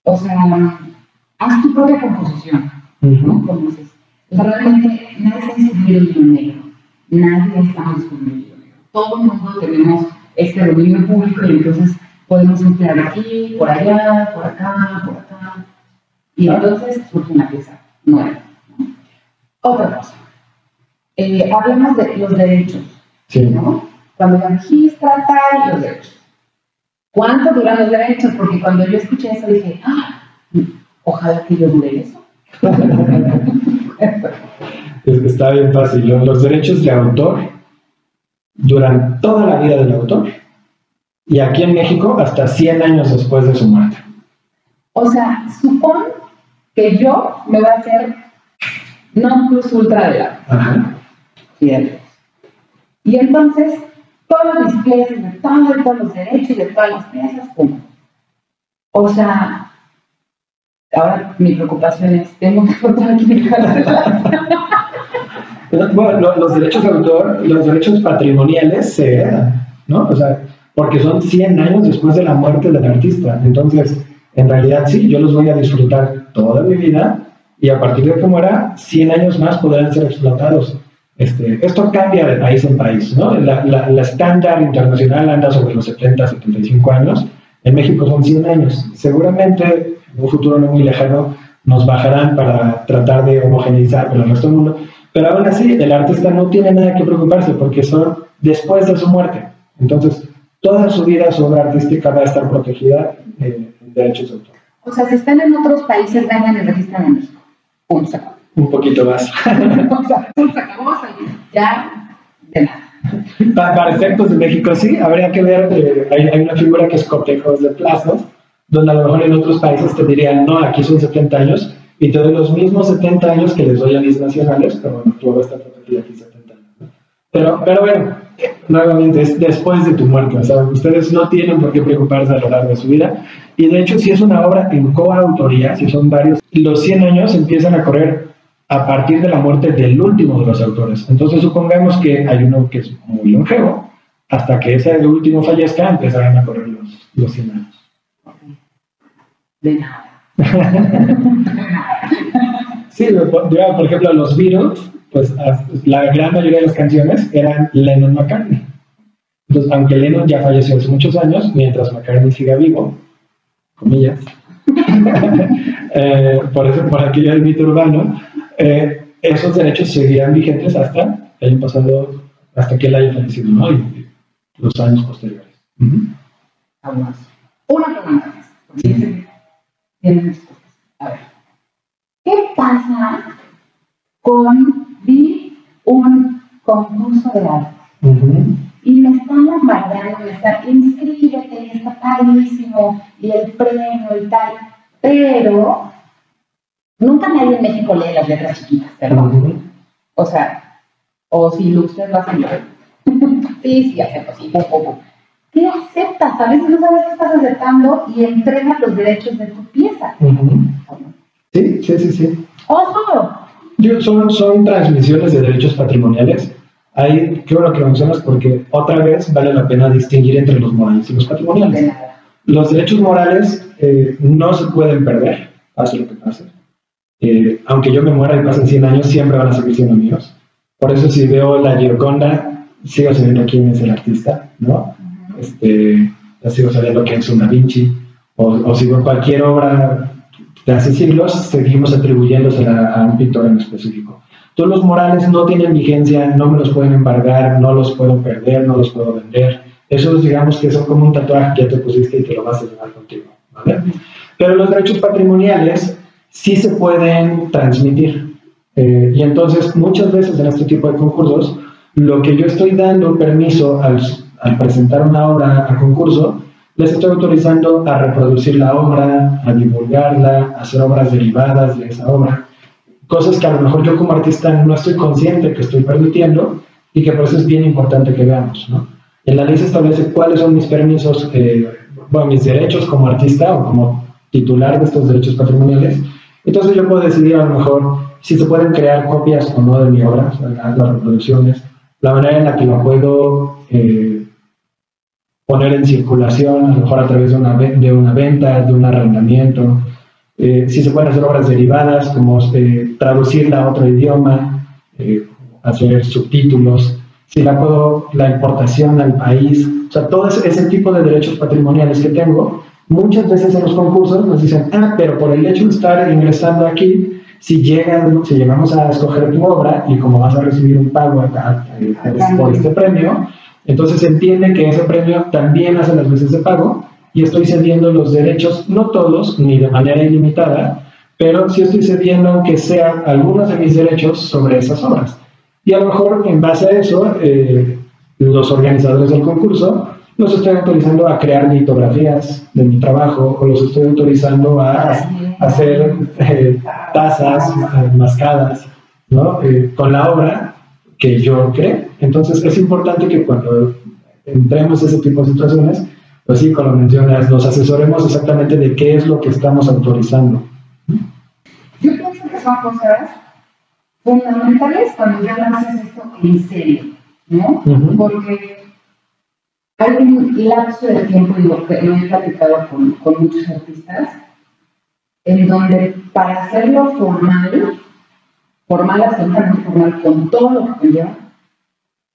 B: o sea, haz tu propia composición. ¿no? Como dices, realmente nadie está inscribido en negro. Nadie está inscribido en negro. Todo el mundo tenemos este dominio público y entonces podemos entrar aquí, por allá, por acá, por acá. Y entonces surge una pieza nueva. Otra cosa eh, hablemos de los derechos, ¿no? Cuando la registra tal, los derechos. ¿Cuánto duran los derechos? Porque cuando yo escuché eso dije, ¡Ah! ojalá que yo dure eso. [LAUGHS]
C: Está bien fácil. Los derechos de autor duran toda la vida del autor y aquí en México hasta 100 años después de su muerte.
B: O sea, supón que yo me voy a hacer non plus ultra de la. Y entonces, todos los displays de todos los derechos de todas las piezas, ¿cómo? O sea, ahora mi preocupación es, tengo que contar aquí mi [LAUGHS]
C: Bueno, los derechos de autor, los derechos patrimoniales se heredan, ¿no? O sea, porque son 100 años después de la muerte del artista. Entonces, en realidad sí, yo los voy a disfrutar toda mi vida y a partir de que muera, 100 años más podrán ser explotados. Este, esto cambia de país en país, ¿no? La, estándar internacional anda sobre los 70, 75 años. En México son 100 años. Seguramente en un futuro no muy lejano nos bajarán para tratar de homogeneizar con el resto del mundo. Pero aún así, el artista no tiene nada que preocuparse porque son después de su muerte. Entonces, toda su vida, su obra artística va a estar protegida en derechos de autor.
B: O sea, si están en otros países, vengan el registro de México. Un saco.
C: Un poquito más. [LAUGHS]
B: o sea, ya de nada.
C: Para, efectos de México, sí, habría que ver, eh, hay, una figura que es cotejos de plazos, donde a lo mejor en otros países te dirían, no, aquí son 70 años, y te doy los mismos 70 años que les doy a mis nacionales, pero bueno, tú está protegida aquí 70 años. Pero, pero bueno, nuevamente, es después de tu muerte, o sea, ustedes no tienen por qué preocuparse a lo largo de su vida, y de hecho, si es una obra en coautoría, si son varios, los 100 años empiezan a correr a partir de la muerte del último de los autores. Entonces, supongamos que hay uno que es muy longevo, hasta que ese último fallezca, empezarán a correr los, los 100 años.
B: De nada. [LAUGHS]
C: sí, por ejemplo, los Beatles, pues la gran mayoría de las canciones eran Lennon-McCartney. Entonces, aunque Lennon ya falleció hace muchos años, mientras McCartney siga vivo, comillas, [LAUGHS] eh, por, eso, por aquí el mito urbano, eh, esos derechos seguirán vigentes hasta el año pasado, hasta que él haya fallecido, ¿no? Y, los años posteriores.
B: Una pregunta más. A ver, ¿qué pasa con vi un concurso de arte? Y me están bombardeando, me están, inscríbete, está padrísimo, y el premio y tal. Pero nunca nadie en México lee las letras chiquitas, perdón. O sea, o si ustedes lo hacen, sí, sí, acepto, sí, poco, ¿qué aceptas? A veces no sabes qué estás aceptando y entregas los derechos de tu pieza.
C: Sí, sí, sí, sí.
B: ¡Ojo!
C: son, son transmisiones de derechos patrimoniales. Hay, qué bueno que lo mencionas porque otra vez vale la pena distinguir entre los morales y los patrimoniales. Los derechos morales eh, no se pueden perder, pase lo que pase. Eh, aunque yo me muera y pasen 100 años, siempre van a seguir siendo míos. Por eso si veo la Gioconda, sigo sabiendo quién es el artista, ¿no? este, ya sigo sabiendo quién es un Da Vinci, o, o si veo cualquier obra de hace siglos, seguimos atribuyéndosela a un pintor en específico. Todos los morales no tienen vigencia, no me los pueden embargar, no los puedo perder, no los puedo vender. Eso digamos que son como un tatuaje que ya te pusiste y te lo vas a llevar contigo. ¿vale? Pero los derechos patrimoniales sí se pueden transmitir. Eh, y entonces muchas veces en este tipo de concursos, lo que yo estoy dando permiso al, al presentar una obra a concurso, les estoy autorizando a reproducir la obra, a divulgarla, a hacer obras derivadas de esa obra. Cosas que a lo mejor yo como artista no estoy consciente que estoy permitiendo y que por eso es bien importante que veamos. ¿no? En la ley se establece cuáles son mis permisos, eh, mis derechos como artista o como titular de estos derechos patrimoniales. Entonces yo puedo decidir a lo mejor si se pueden crear copias o no de mi obra, las reproducciones, la manera en la que lo puedo eh, poner en circulación, a lo mejor a través de una, de una venta, de un arrendamiento, eh, si se pueden hacer obras derivadas, como traducirla a otro idioma, hacer subtítulos, si la puedo, la importación al país, o sea, todo ese, tipo de derechos patrimoniales que tengo, muchas veces en los concursos nos dicen, ah, pero por el hecho de estar ingresando aquí, si llegan, si llegamos a escoger tu obra y como vas a recibir un pago acá, por este premio, entonces entiende que ese premio también hace las veces de pago y estoy cediendo los derechos, no todos, ni de manera ilimitada, pero sí estoy cediendo aunque sea algunos de mis derechos sobre esas obras. Y a lo mejor en base a eso, eh, los organizadores del concurso los estoy autorizando a crear litografías de mi trabajo o los estoy autorizando a, hacer eh, tazas eh, mascadas ¿no? con la obra que yo creé. Entonces es importante que cuando entremos a ese tipo de situaciones, pues sí, como mencionas, nos asesoremos exactamente de qué es lo que estamos autorizando.
B: Yo pienso que son cosas fundamentales cuando ya haces esto en serio, ¿no? Porque hay un lapso de tiempo, lo que he platicado con, con muchos artistas, en donde para hacerlo formal, formal, absolutamente formal, con todo lo que conlleva,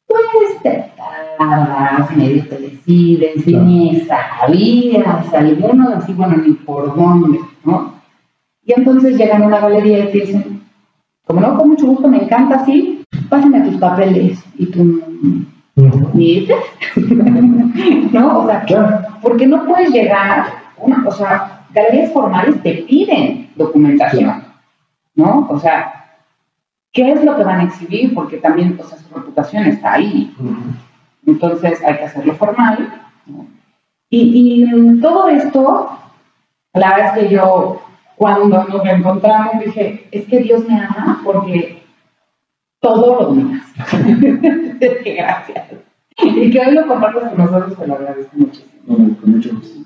B: pues te tardas, medio te decides, ni sabías alguno, así, bueno, ni por dónde, ¿no? Y entonces llegan a una galería y te dicen, como no, con mucho gusto, me encanta así, pásame tus papeles y ¿Y [LAUGHS] ¿No? O sea, porque no puedes llegar, una, o sea, galerías formales te piden documentación, ¿no? O sea, ¿qué es lo que van a exhibir? Porque también, o sea, su reputación está ahí. Entonces hay que hacerlo formal. Y, y todo esto, la verdad es que yo cuando nos encontramos dije, es que Dios me ama porque todo lo demás. Qué gracias. Y que hoy lo compartas con nosotros, te lo agradezco muchísimo. con mucho gusto.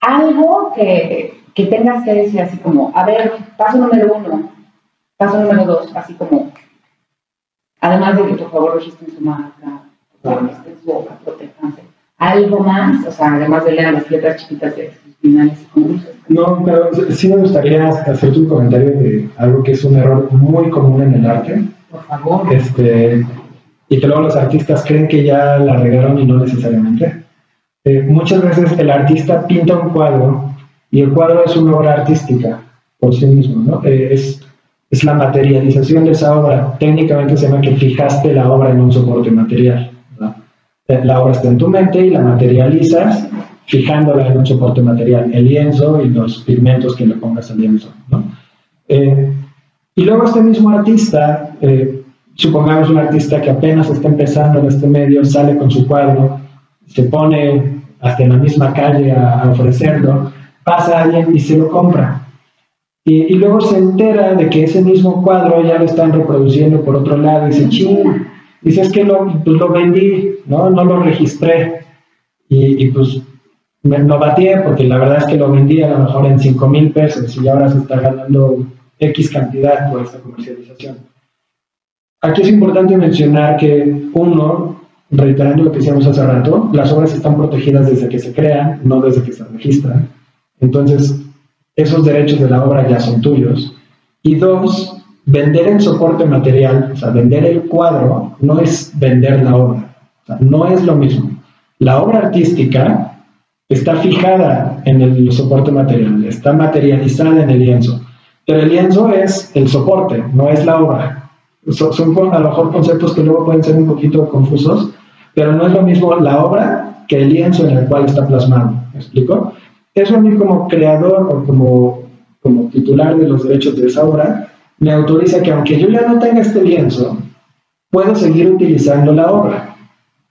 B: Algo que, que tengas que decir así como, a ver, paso número uno, paso número dos, así como, además de que por favor registren su marca, registren su boca, protejanse. Algo más, o sea, además de leer las letras chiquitas de finales y
C: no, pero sí me gustaría hacer un comentario de algo que es un error muy común en el arte.
B: Por favor.
C: Este, y que luego los artistas creen que ya la regaron y no necesariamente. Eh, muchas veces el artista pinta un cuadro y el cuadro es una obra artística por sí mismo, ¿no? Eh, es, es la materialización de esa obra. Técnicamente se llama que fijaste la obra en un soporte material. La obra está en tu mente y la materializas fijándola en un soporte material, el lienzo y los pigmentos que le pongas al lienzo. ¿no? Eh, y luego este mismo artista, eh, supongamos un artista que apenas está empezando en este medio, sale con su cuadro, se pone hasta en la misma calle a, ofrecerlo, pasa alguien y se lo compra. Y, y, luego se entera de que ese mismo cuadro ya lo están reproduciendo por otro lado y dice, ching, dice, es que lo, pues lo vendí, ¿no? no lo registré. Y, y pues me lo batí porque la verdad es que lo vendí a lo mejor en 5 mil pesos y ahora se está ganando X cantidad por esta comercialización. Aquí es importante mencionar que uno, reiterando lo que decíamos hace rato, las obras están protegidas desde que se crean, no desde que se registran. Entonces, esos derechos de la obra ya son tuyos. Y dos, vender en soporte material, o sea, vender el cuadro, no es vender la obra. No es lo mismo. La obra artística está fijada en el soporte material, está materializada en el lienzo. Pero el lienzo es el soporte, no es la obra. Son, a lo mejor conceptos que luego pueden ser un poquito confusos, pero no es lo mismo la obra que el lienzo en el cual está plasmado. ¿Me explico? Eso a mí como creador o como, como titular de los derechos de esa obra, me autoriza que aunque yo ya no tenga este lienzo, puedo seguir utilizando la obra.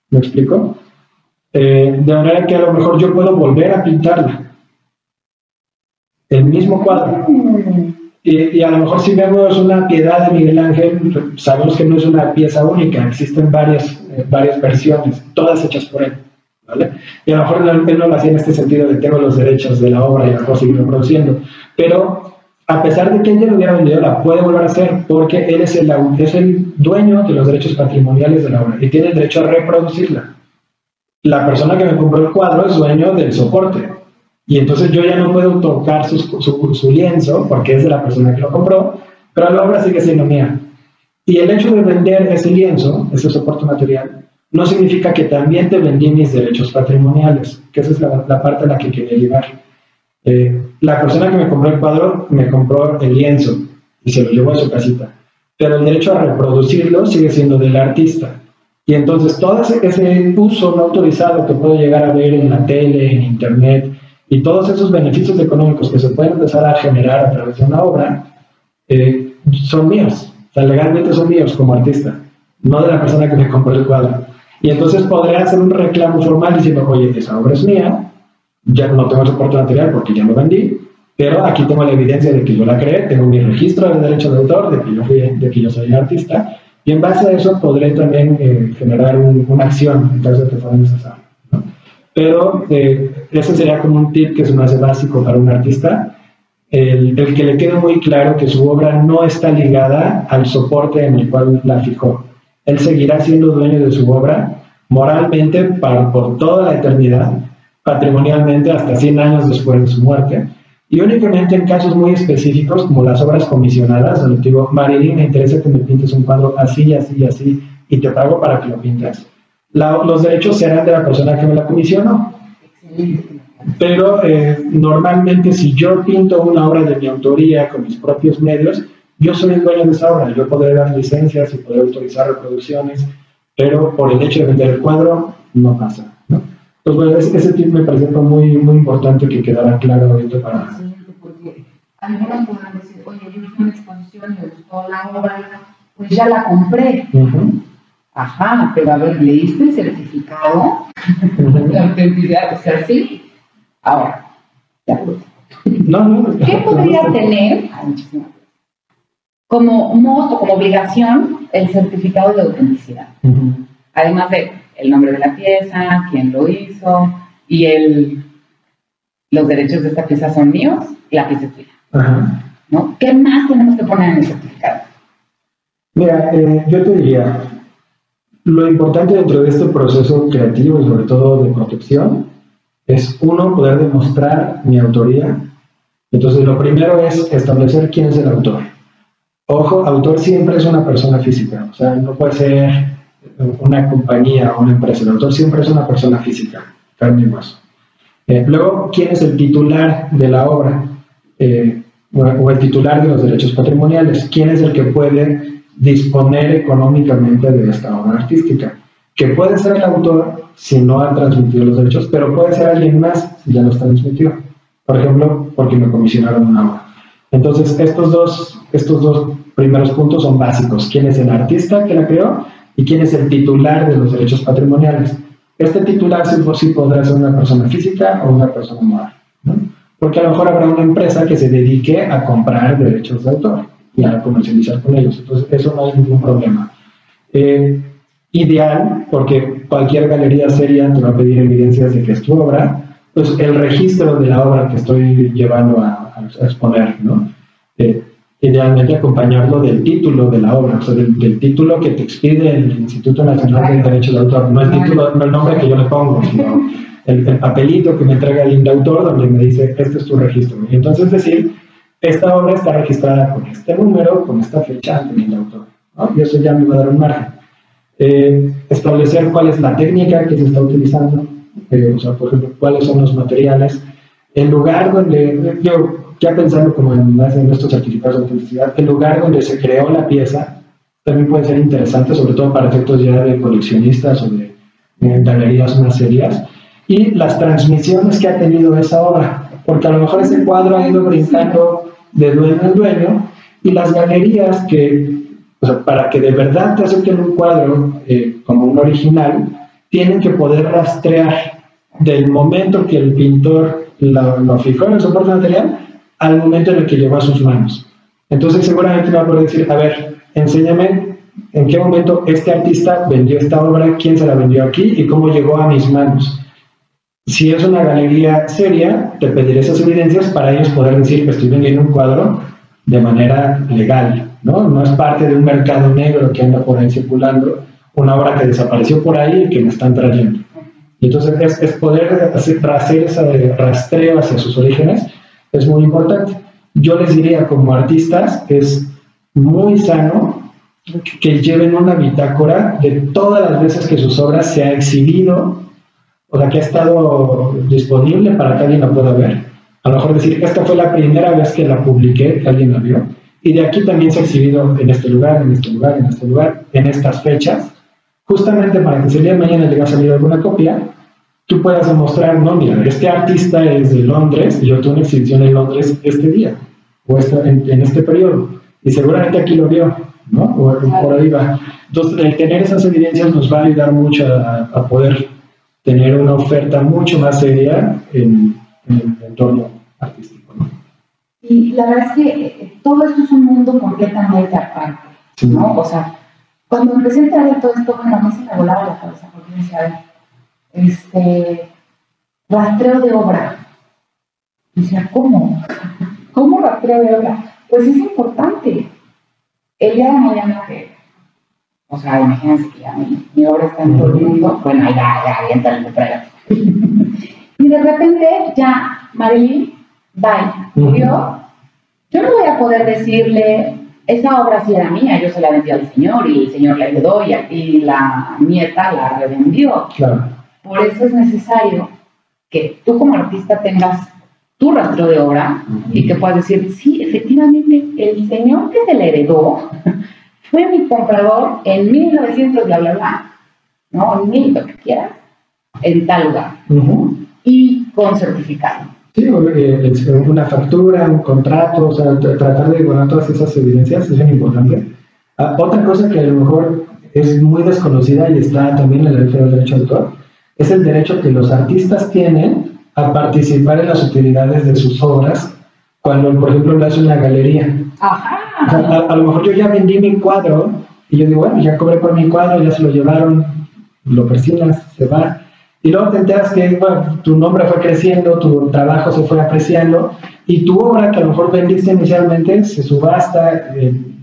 C: ¿Me explico? Eh, de manera que a lo mejor yo puedo volver a pintarla. El mismo cuadro. Y, a lo mejor si vemos una piedad de Miguel Ángel, sabemos que no es una pieza única, existen varias, eh, varias versiones, todas hechas por él. ¿vale? Y a lo mejor él no lo hacía en este sentido de tengo los derechos de la obra y la puedo seguir reproduciendo. Pero a pesar de que él ya lo hubiera vendido, la puede volver a hacer porque él es el, es el dueño de los derechos patrimoniales de la obra y tiene el derecho a reproducirla la persona que me compró el cuadro es dueño del soporte. Y entonces yo ya no puedo tocar su, lienzo porque es de la persona que lo compró, pero la obra sigue siendo mía. Y el hecho de vender ese lienzo, ese soporte material, no significa que también te vendí mis derechos patrimoniales, que esa es la, parte a la que quería llegar. Eh, la persona que me compró el cuadro me compró el lienzo y se lo llevó a su casita, pero el derecho a reproducirlo sigue siendo del artista. Y entonces todo ese, uso no autorizado que puedo llegar a ver en la tele, en internet, y todos esos beneficios económicos que se pueden empezar a generar a través de una obra, eh, son míos. O sea, legalmente son míos como artista, no de la persona que me compró el cuadro. Y entonces podré hacer un reclamo formal diciendo, oye, esa obra es mía, ya no tengo soporte material porque ya lo vendí, pero aquí tengo la evidencia de que yo la creé, tengo mi registro de derecho de autor, de que yo, fui, de que yo soy artista, y en base a eso podré también eh, generar una acción en caso de que fuera necesario. pero eh, ese sería como un tip que es más básico para un artista, el, el, que le quede muy claro que su obra no está ligada al soporte en el cual la fijó. Él seguirá siendo dueño de su obra moralmente para, por toda la eternidad, patrimonialmente hasta 100 años después de su muerte, y únicamente en casos muy específicos, como las obras comisionadas, donde digo, Marilyn, me interesa que me pintes un cuadro así, así, así, y te pago para que lo pintes. los derechos serán de la persona que me la comisionó. Pero eh, normalmente si yo pinto una obra de mi autoría con mis propios medios, yo soy el dueño de esa obra. Yo podré dar licencias y podré autorizar reproducciones, pero por el hecho de vender el cuadro, no pasa. Pues bueno, ese, tip me parece muy, muy importante que quedara claro ahorita para...
B: Sí, porque algunos podrán decir, oye, yo hice una exposición y me gustó la obra, pues ya la compré. Ajá, pero a ver, ¿leíste el certificado de [LAUGHS] autenticidad? O sea, sí. Ahora, ya no, no, ¿Qué podría tener como modo, como obligación, el certificado de autenticidad? Además de el nombre de la pieza, quién lo hizo y el, los derechos de esta pieza son míos, la pieza es tuya. ¿no? ¿Qué más tenemos que poner en el certificado?
C: Mira, eh, yo te diría, lo importante dentro de este proceso creativo y sobre todo de protección es uno, poder demostrar mi autoría. Entonces, lo primero es establecer quién es el autor. Ojo, autor siempre es una persona física, o sea, no puede ser una compañía o una empresa. El autor siempre es una persona física, carne eh, luego, ¿quién es el titular de la obra? Eh, o el titular de los derechos patrimoniales. ¿Quién es el que puede disponer económicamente de esta obra artística? Que puede ser el autor si no ha transmitido los derechos, pero puede ser alguien más si ya los transmitió. Por ejemplo, porque me comisionaron una obra. Entonces, estos dos, estos dos primeros puntos son básicos. ¿Quién es el artista que la creó? Y quién es el titular de los derechos patrimoniales. Este titular sí, podrá ser una persona física o una persona moral, ¿no? porque a lo mejor habrá una empresa que se dedique a comprar derechos de autor y a comercializar con ellos, entonces eso no hay ningún problema. Eh, ideal, porque cualquier galería seria te va a pedir evidencias de que es tu obra, pues el registro de la obra que estoy llevando a, exponer, ¿no? Eh, idealmente acompañarlo del título de la obra, o sea, del, título que te expide el Instituto Nacional del Derecho de Autor, no el título, no el nombre que yo le pongo, sino el, papelito que me entrega el indautor donde me dice, este es tu registro. Y entonces decir, esta obra está registrada con este número, con esta fecha ante el indautor, ¿no? y eso ya me va a dar un margen. Eh, establecer cuál es la técnica que se está utilizando, eh, o sea, por ejemplo, cuáles son los materiales, el lugar donde, yo ya pensando como en, en estos certificados de autenticidad, el lugar donde se creó la pieza también puede ser interesante, sobre todo para efectos ya de coleccionistas o de, galerías más serias, y las transmisiones que ha tenido esa obra, porque a lo mejor ese cuadro ha ido brincando de dueño en dueño, y las galerías que, o sea, para que de verdad te acepten un cuadro eh, como un original, tienen que poder rastrear del momento que el pintor lo, lo fijó en el soporte material al momento en el que llegó a sus manos. Entonces seguramente me va a poder decir, a ver, enséñame en qué momento este artista vendió esta obra, quién se la vendió aquí y cómo llegó a mis manos. Si es una galería seria, te pediré esas evidencias para ellos poder decir que estoy vendiendo un cuadro de manera legal, ¿no? No es parte de un mercado negro que anda por ahí circulando, una obra que desapareció por ahí y que me están trayendo. Y entonces es, es poder hacer, hacer ese rastreo hacia sus orígenes es muy importante. Yo les diría como artistas es muy sano que lleven una bitácora de todas las veces que sus obras se ha exhibido, o sea, que ha estado disponible para que alguien la pueda ver. A lo mejor decir, esta fue la primera vez que la publiqué, que alguien la vio, y de aquí también se ha exhibido en este lugar, en este lugar, en este lugar, en estas fechas, justamente para que si el día de mañana llega a salir alguna copia, tú puedas demostrar, no, mira, este artista es de Londres y yo tuve una exhibición en Londres este día o en, este periodo y seguramente aquí lo vio, ¿no? O por ahí va. Entonces, el tener esas evidencias nos va a ayudar mucho a, poder tener una oferta mucho más seria en, el entorno artístico. ¿no?
B: Y la verdad es que eh, todo esto es un mundo completamente aparte, ¿no? O sea, cuando empecé a entrar todo esto, bueno, a mí se me volaba la cabeza porque me decía, este, rastreo de obra. Y decía, ¿cómo? [LAUGHS] ¿Cómo rastreo de obra? Pues es importante. El día de mañana que, o sea, imagínense que ya mi, obra está en todo el mundo, bueno, ya, ya, avienta el [LAUGHS] Y de repente ya, Marilyn, bye, murió. Yo no voy a poder decirle, esa obra sí era mía, yo se la vendí al Señor y el Señor la heredó y, y la nieta la revendió.
C: Claro.
B: Por eso es necesario que tú como artista tengas tu rastro de obra y que puedas decir, sí, efectivamente, el señor que se le heredó [LAUGHS] fue mi comprador en 1900, bla, bla, bla, ¿no? En mil, lo que quieras, en tal lugar. Y con certificado.
C: Sí, eh, una factura, un contrato, o sea, tratar de guardar todas esas evidencias es bien importante. Ah, otra cosa que a lo mejor es muy desconocida y está también en el derecho de autor es el derecho que los artistas tienen a participar en las utilidades de sus obras cuando, por ejemplo, le hace una galería.
B: Ajá.
C: A, lo mejor yo ya vendí mi cuadro y yo digo, bueno, ya cobré por mi cuadro, ya se lo llevaron, lo persignas, se va. Y luego te enteras que tu nombre fue creciendo, tu trabajo se fue apreciando y tu obra que a lo mejor vendiste inicialmente se subasta en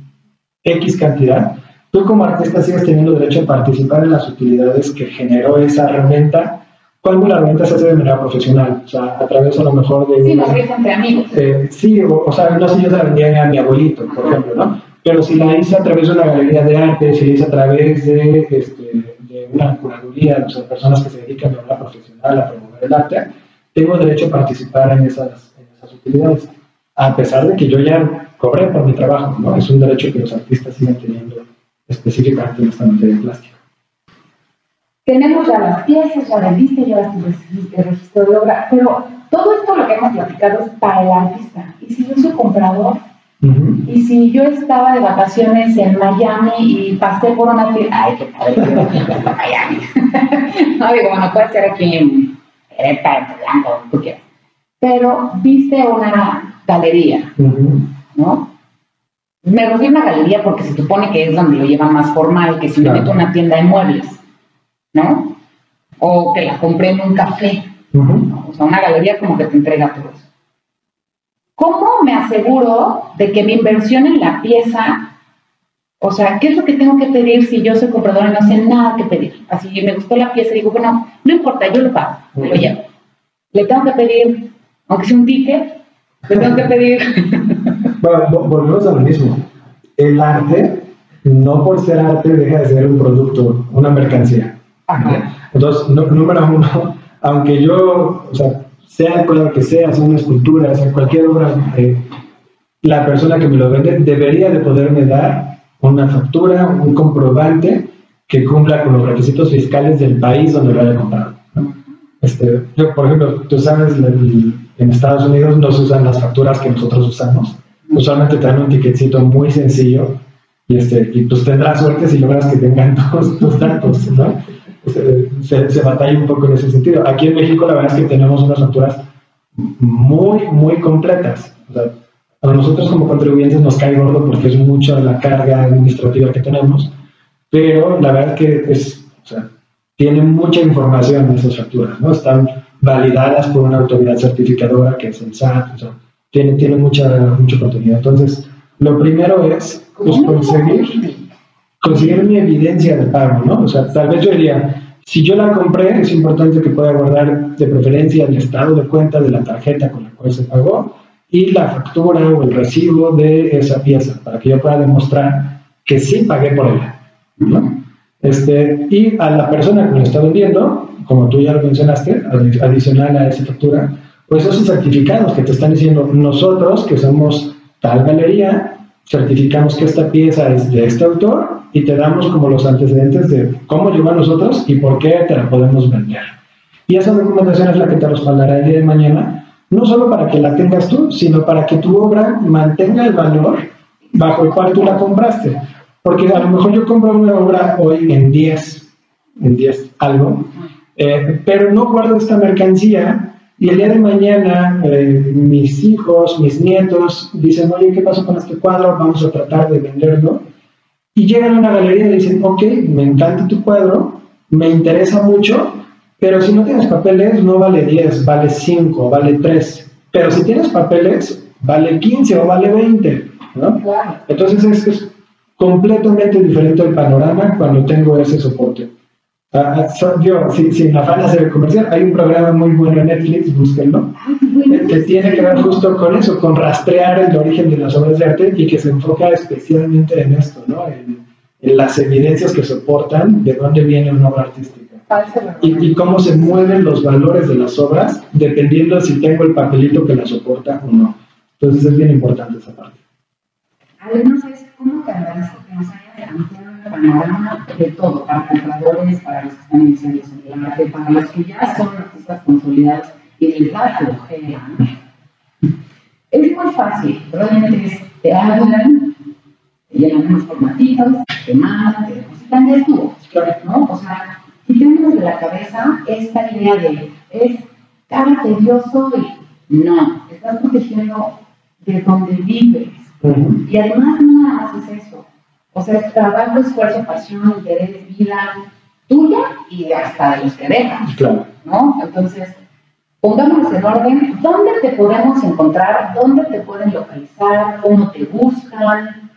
C: X cantidad. Tú como artista sigues teniendo derecho a participar en las utilidades que generó esa reventa cuando la venta se hace de manera profesional, o sea, a través a lo mejor de...
B: Sí, nos entre amigos.
C: Eh, sí, o, sea, no sé si yo se la vendía a mi abuelito, por ejemplo, ¿no? Pero si la hice a través de una galería de arte, si la hice a través de, este, de una curaduría, o sea, personas que se dedican de manera profesional a promover el arte, tengo derecho a participar en esas, en esas utilidades, a pesar de que yo ya cobré por mi trabajo, ¿no? Es un derecho que los artistas siguen teniendo específicamente en esta materia plástica
B: tenemos ya las piezas, ya vendiste, ya las recibiste, registro de obra, pero todo esto lo que hemos platicado es para el artista. Y si yo soy comprador, y si yo estaba de vacaciones en Miami y pasé por una tienda, ay, qué padre, Miami. [LAUGHS] no digo, bueno, puede ser aquí en Ereta, en Blanco, tú quieras. Pero viste una galería, ¿no? Me refiero a una galería porque se supone que es donde lo lleva más formal que si me meto a una tienda de muebles. ¿no? O que la compré en un café, o sea, una galería como que te entrega todo eso. ¿Cómo me aseguro de que mi inversión en la pieza, o sea, qué es lo que tengo que pedir si yo soy compradora y no sé nada que pedir? Así me gustó la pieza y digo, bueno, no importa, yo lo pago, lo llevo. Le tengo que pedir, aunque sea un ticket, le tengo que pedir.
C: Bueno, volvemos a lo mismo. El arte, no por ser arte, deja de ser un producto, una mercancía. Entonces, número uno, aunque yo, o sea, sea que sea, sea una escultura, sea cualquier obra, eh, la persona que me lo vende debería de poderme dar una factura, un comprobante que cumpla con los requisitos fiscales del país donde lo haya comprado. Este, yo, por ejemplo, tú sabes, en Estados Unidos no se usan las facturas que nosotros usamos. Usualmente te dan un ticketcito muy sencillo y, este, y pues tendrás suerte si logras que tengan [LAUGHS] todos tus datos, ¿no? se, se, batalla un poco en ese sentido. Aquí en México la verdad es que tenemos unas facturas muy, muy completas. a nosotros como contribuyentes nos cae gordo porque es mucha la carga administrativa que tenemos, pero la verdad es que es, o sea, tienen mucha información esas facturas, ¿no? Están validadas por una autoridad certificadora que es el SAT, o sea, tienen, tienen mucha, mucho contenido. Entonces, lo primero es pues, conseguir conseguir mi evidencia de pago, ¿no? O sea, tal vez yo diría, si yo la compré, es importante que pueda guardar de preferencia el estado de cuenta de la tarjeta con la cual se pagó y la factura o el recibo de esa pieza, para que yo pueda demostrar que sí pagué por ella, ¿no? Este, y a la persona que me lo está vendiendo, como tú ya lo mencionaste, adicional a esa factura, pues esos certificados que te están diciendo nosotros, que somos tal galería, certificamos que esta pieza es de este autor y te damos como los antecedentes de cómo llegó a nosotros y por qué te la podemos vender. Y esa documentación es la que te respaldará el día de mañana, no solo para que la tengas tú, sino para que tu obra mantenga el valor bajo el cual tú la compraste. Porque a lo mejor yo compro una obra hoy en 10, en 10 algo, eh, pero no guardo esta mercancía y el día de mañana eh, mis hijos, mis nietos dicen, oye, ¿qué pasó con este cuadro? Vamos a tratar de venderlo y llegan a una galería y dicen, ok, me encanta tu cuadro, me interesa mucho, Pero si no tienes papeles, no vale 10, vale 5, vale 3. Pero si tienes papeles, vale 15 o vale 20, ¿no? Entonces es, es completamente diferente el panorama cuando tengo ese soporte. Uh, yo, sin, sin afán de hacer comercial, hay un programa muy bueno en Netflix, búsquenlo, que tiene que ver justo con eso, con rastrear el origen de las obras de arte y que se enfoca especialmente en esto, ¿no? En, en las evidencias que soportan de dónde viene una obra artística. Y, y, cómo se mueven los valores de las obras dependiendo de si tengo el papelito que la soporta o no. Entonces es bien importante esa parte.
B: Además, cómo que nos ampliado el panorama de todo, para compradores, para los que están iniciando el arte, para los que ya son artistas consolidados y les da flojera. Es muy fácil, realmente es, te hablan, te llenan unos formatitos, te mandan, te depositan, ya estuvo, ¿no? O sea, quitemos de la cabeza esta idea de es cara tedioso y no, estás protegiendo de donde vives. Y además no nada más es eso. O sea, es trabajo, esfuerzo, pasión, interés, vida tuya y hasta de los que dejan.
C: Claro.
B: ¿no? Entonces, pongámonos en orden, ¿dónde te podemos encontrar? ¿Dónde te pueden localizar? ¿Cómo te buscan?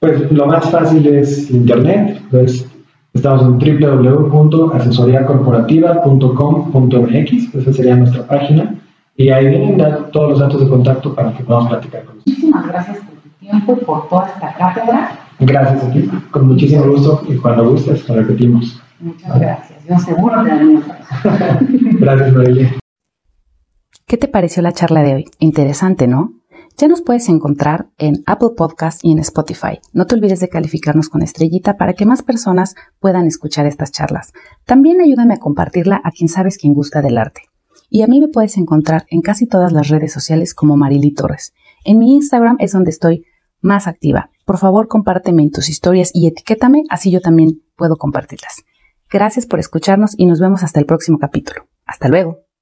C: Pues lo más fácil es internet, pues Estamos en www.asesoriacorporativa.com.mx, esa sería nuestra página, y ahí vienen todos los datos de contacto para que podamos platicar con
B: ustedes. Muchísimas gracias por tu tiempo y por toda esta cátedra.
C: Gracias a ti, con muchísimo gusto, y cuando gustes, lo repetimos.
B: Muchas gracias, yo seguro te daré [LAUGHS]
C: Gracias, María.
A: ¿Qué te pareció la charla de hoy? Interesante, ¿no? Ya nos puedes encontrar en Apple Podcast y en Spotify. No te olvides de calificarnos con estrellita para que más personas puedan escuchar estas charlas. También ayúdame a compartirla a quien sabes quien gusta del arte. Y a mí me puedes encontrar en casi todas las redes sociales como Marily Torres. En mi Instagram es donde estoy más activa. Por favor, compárteme en tus historias y etiquétame, así yo también puedo compartirlas. Gracias por escucharnos y nos vemos hasta el próximo capítulo. Hasta luego.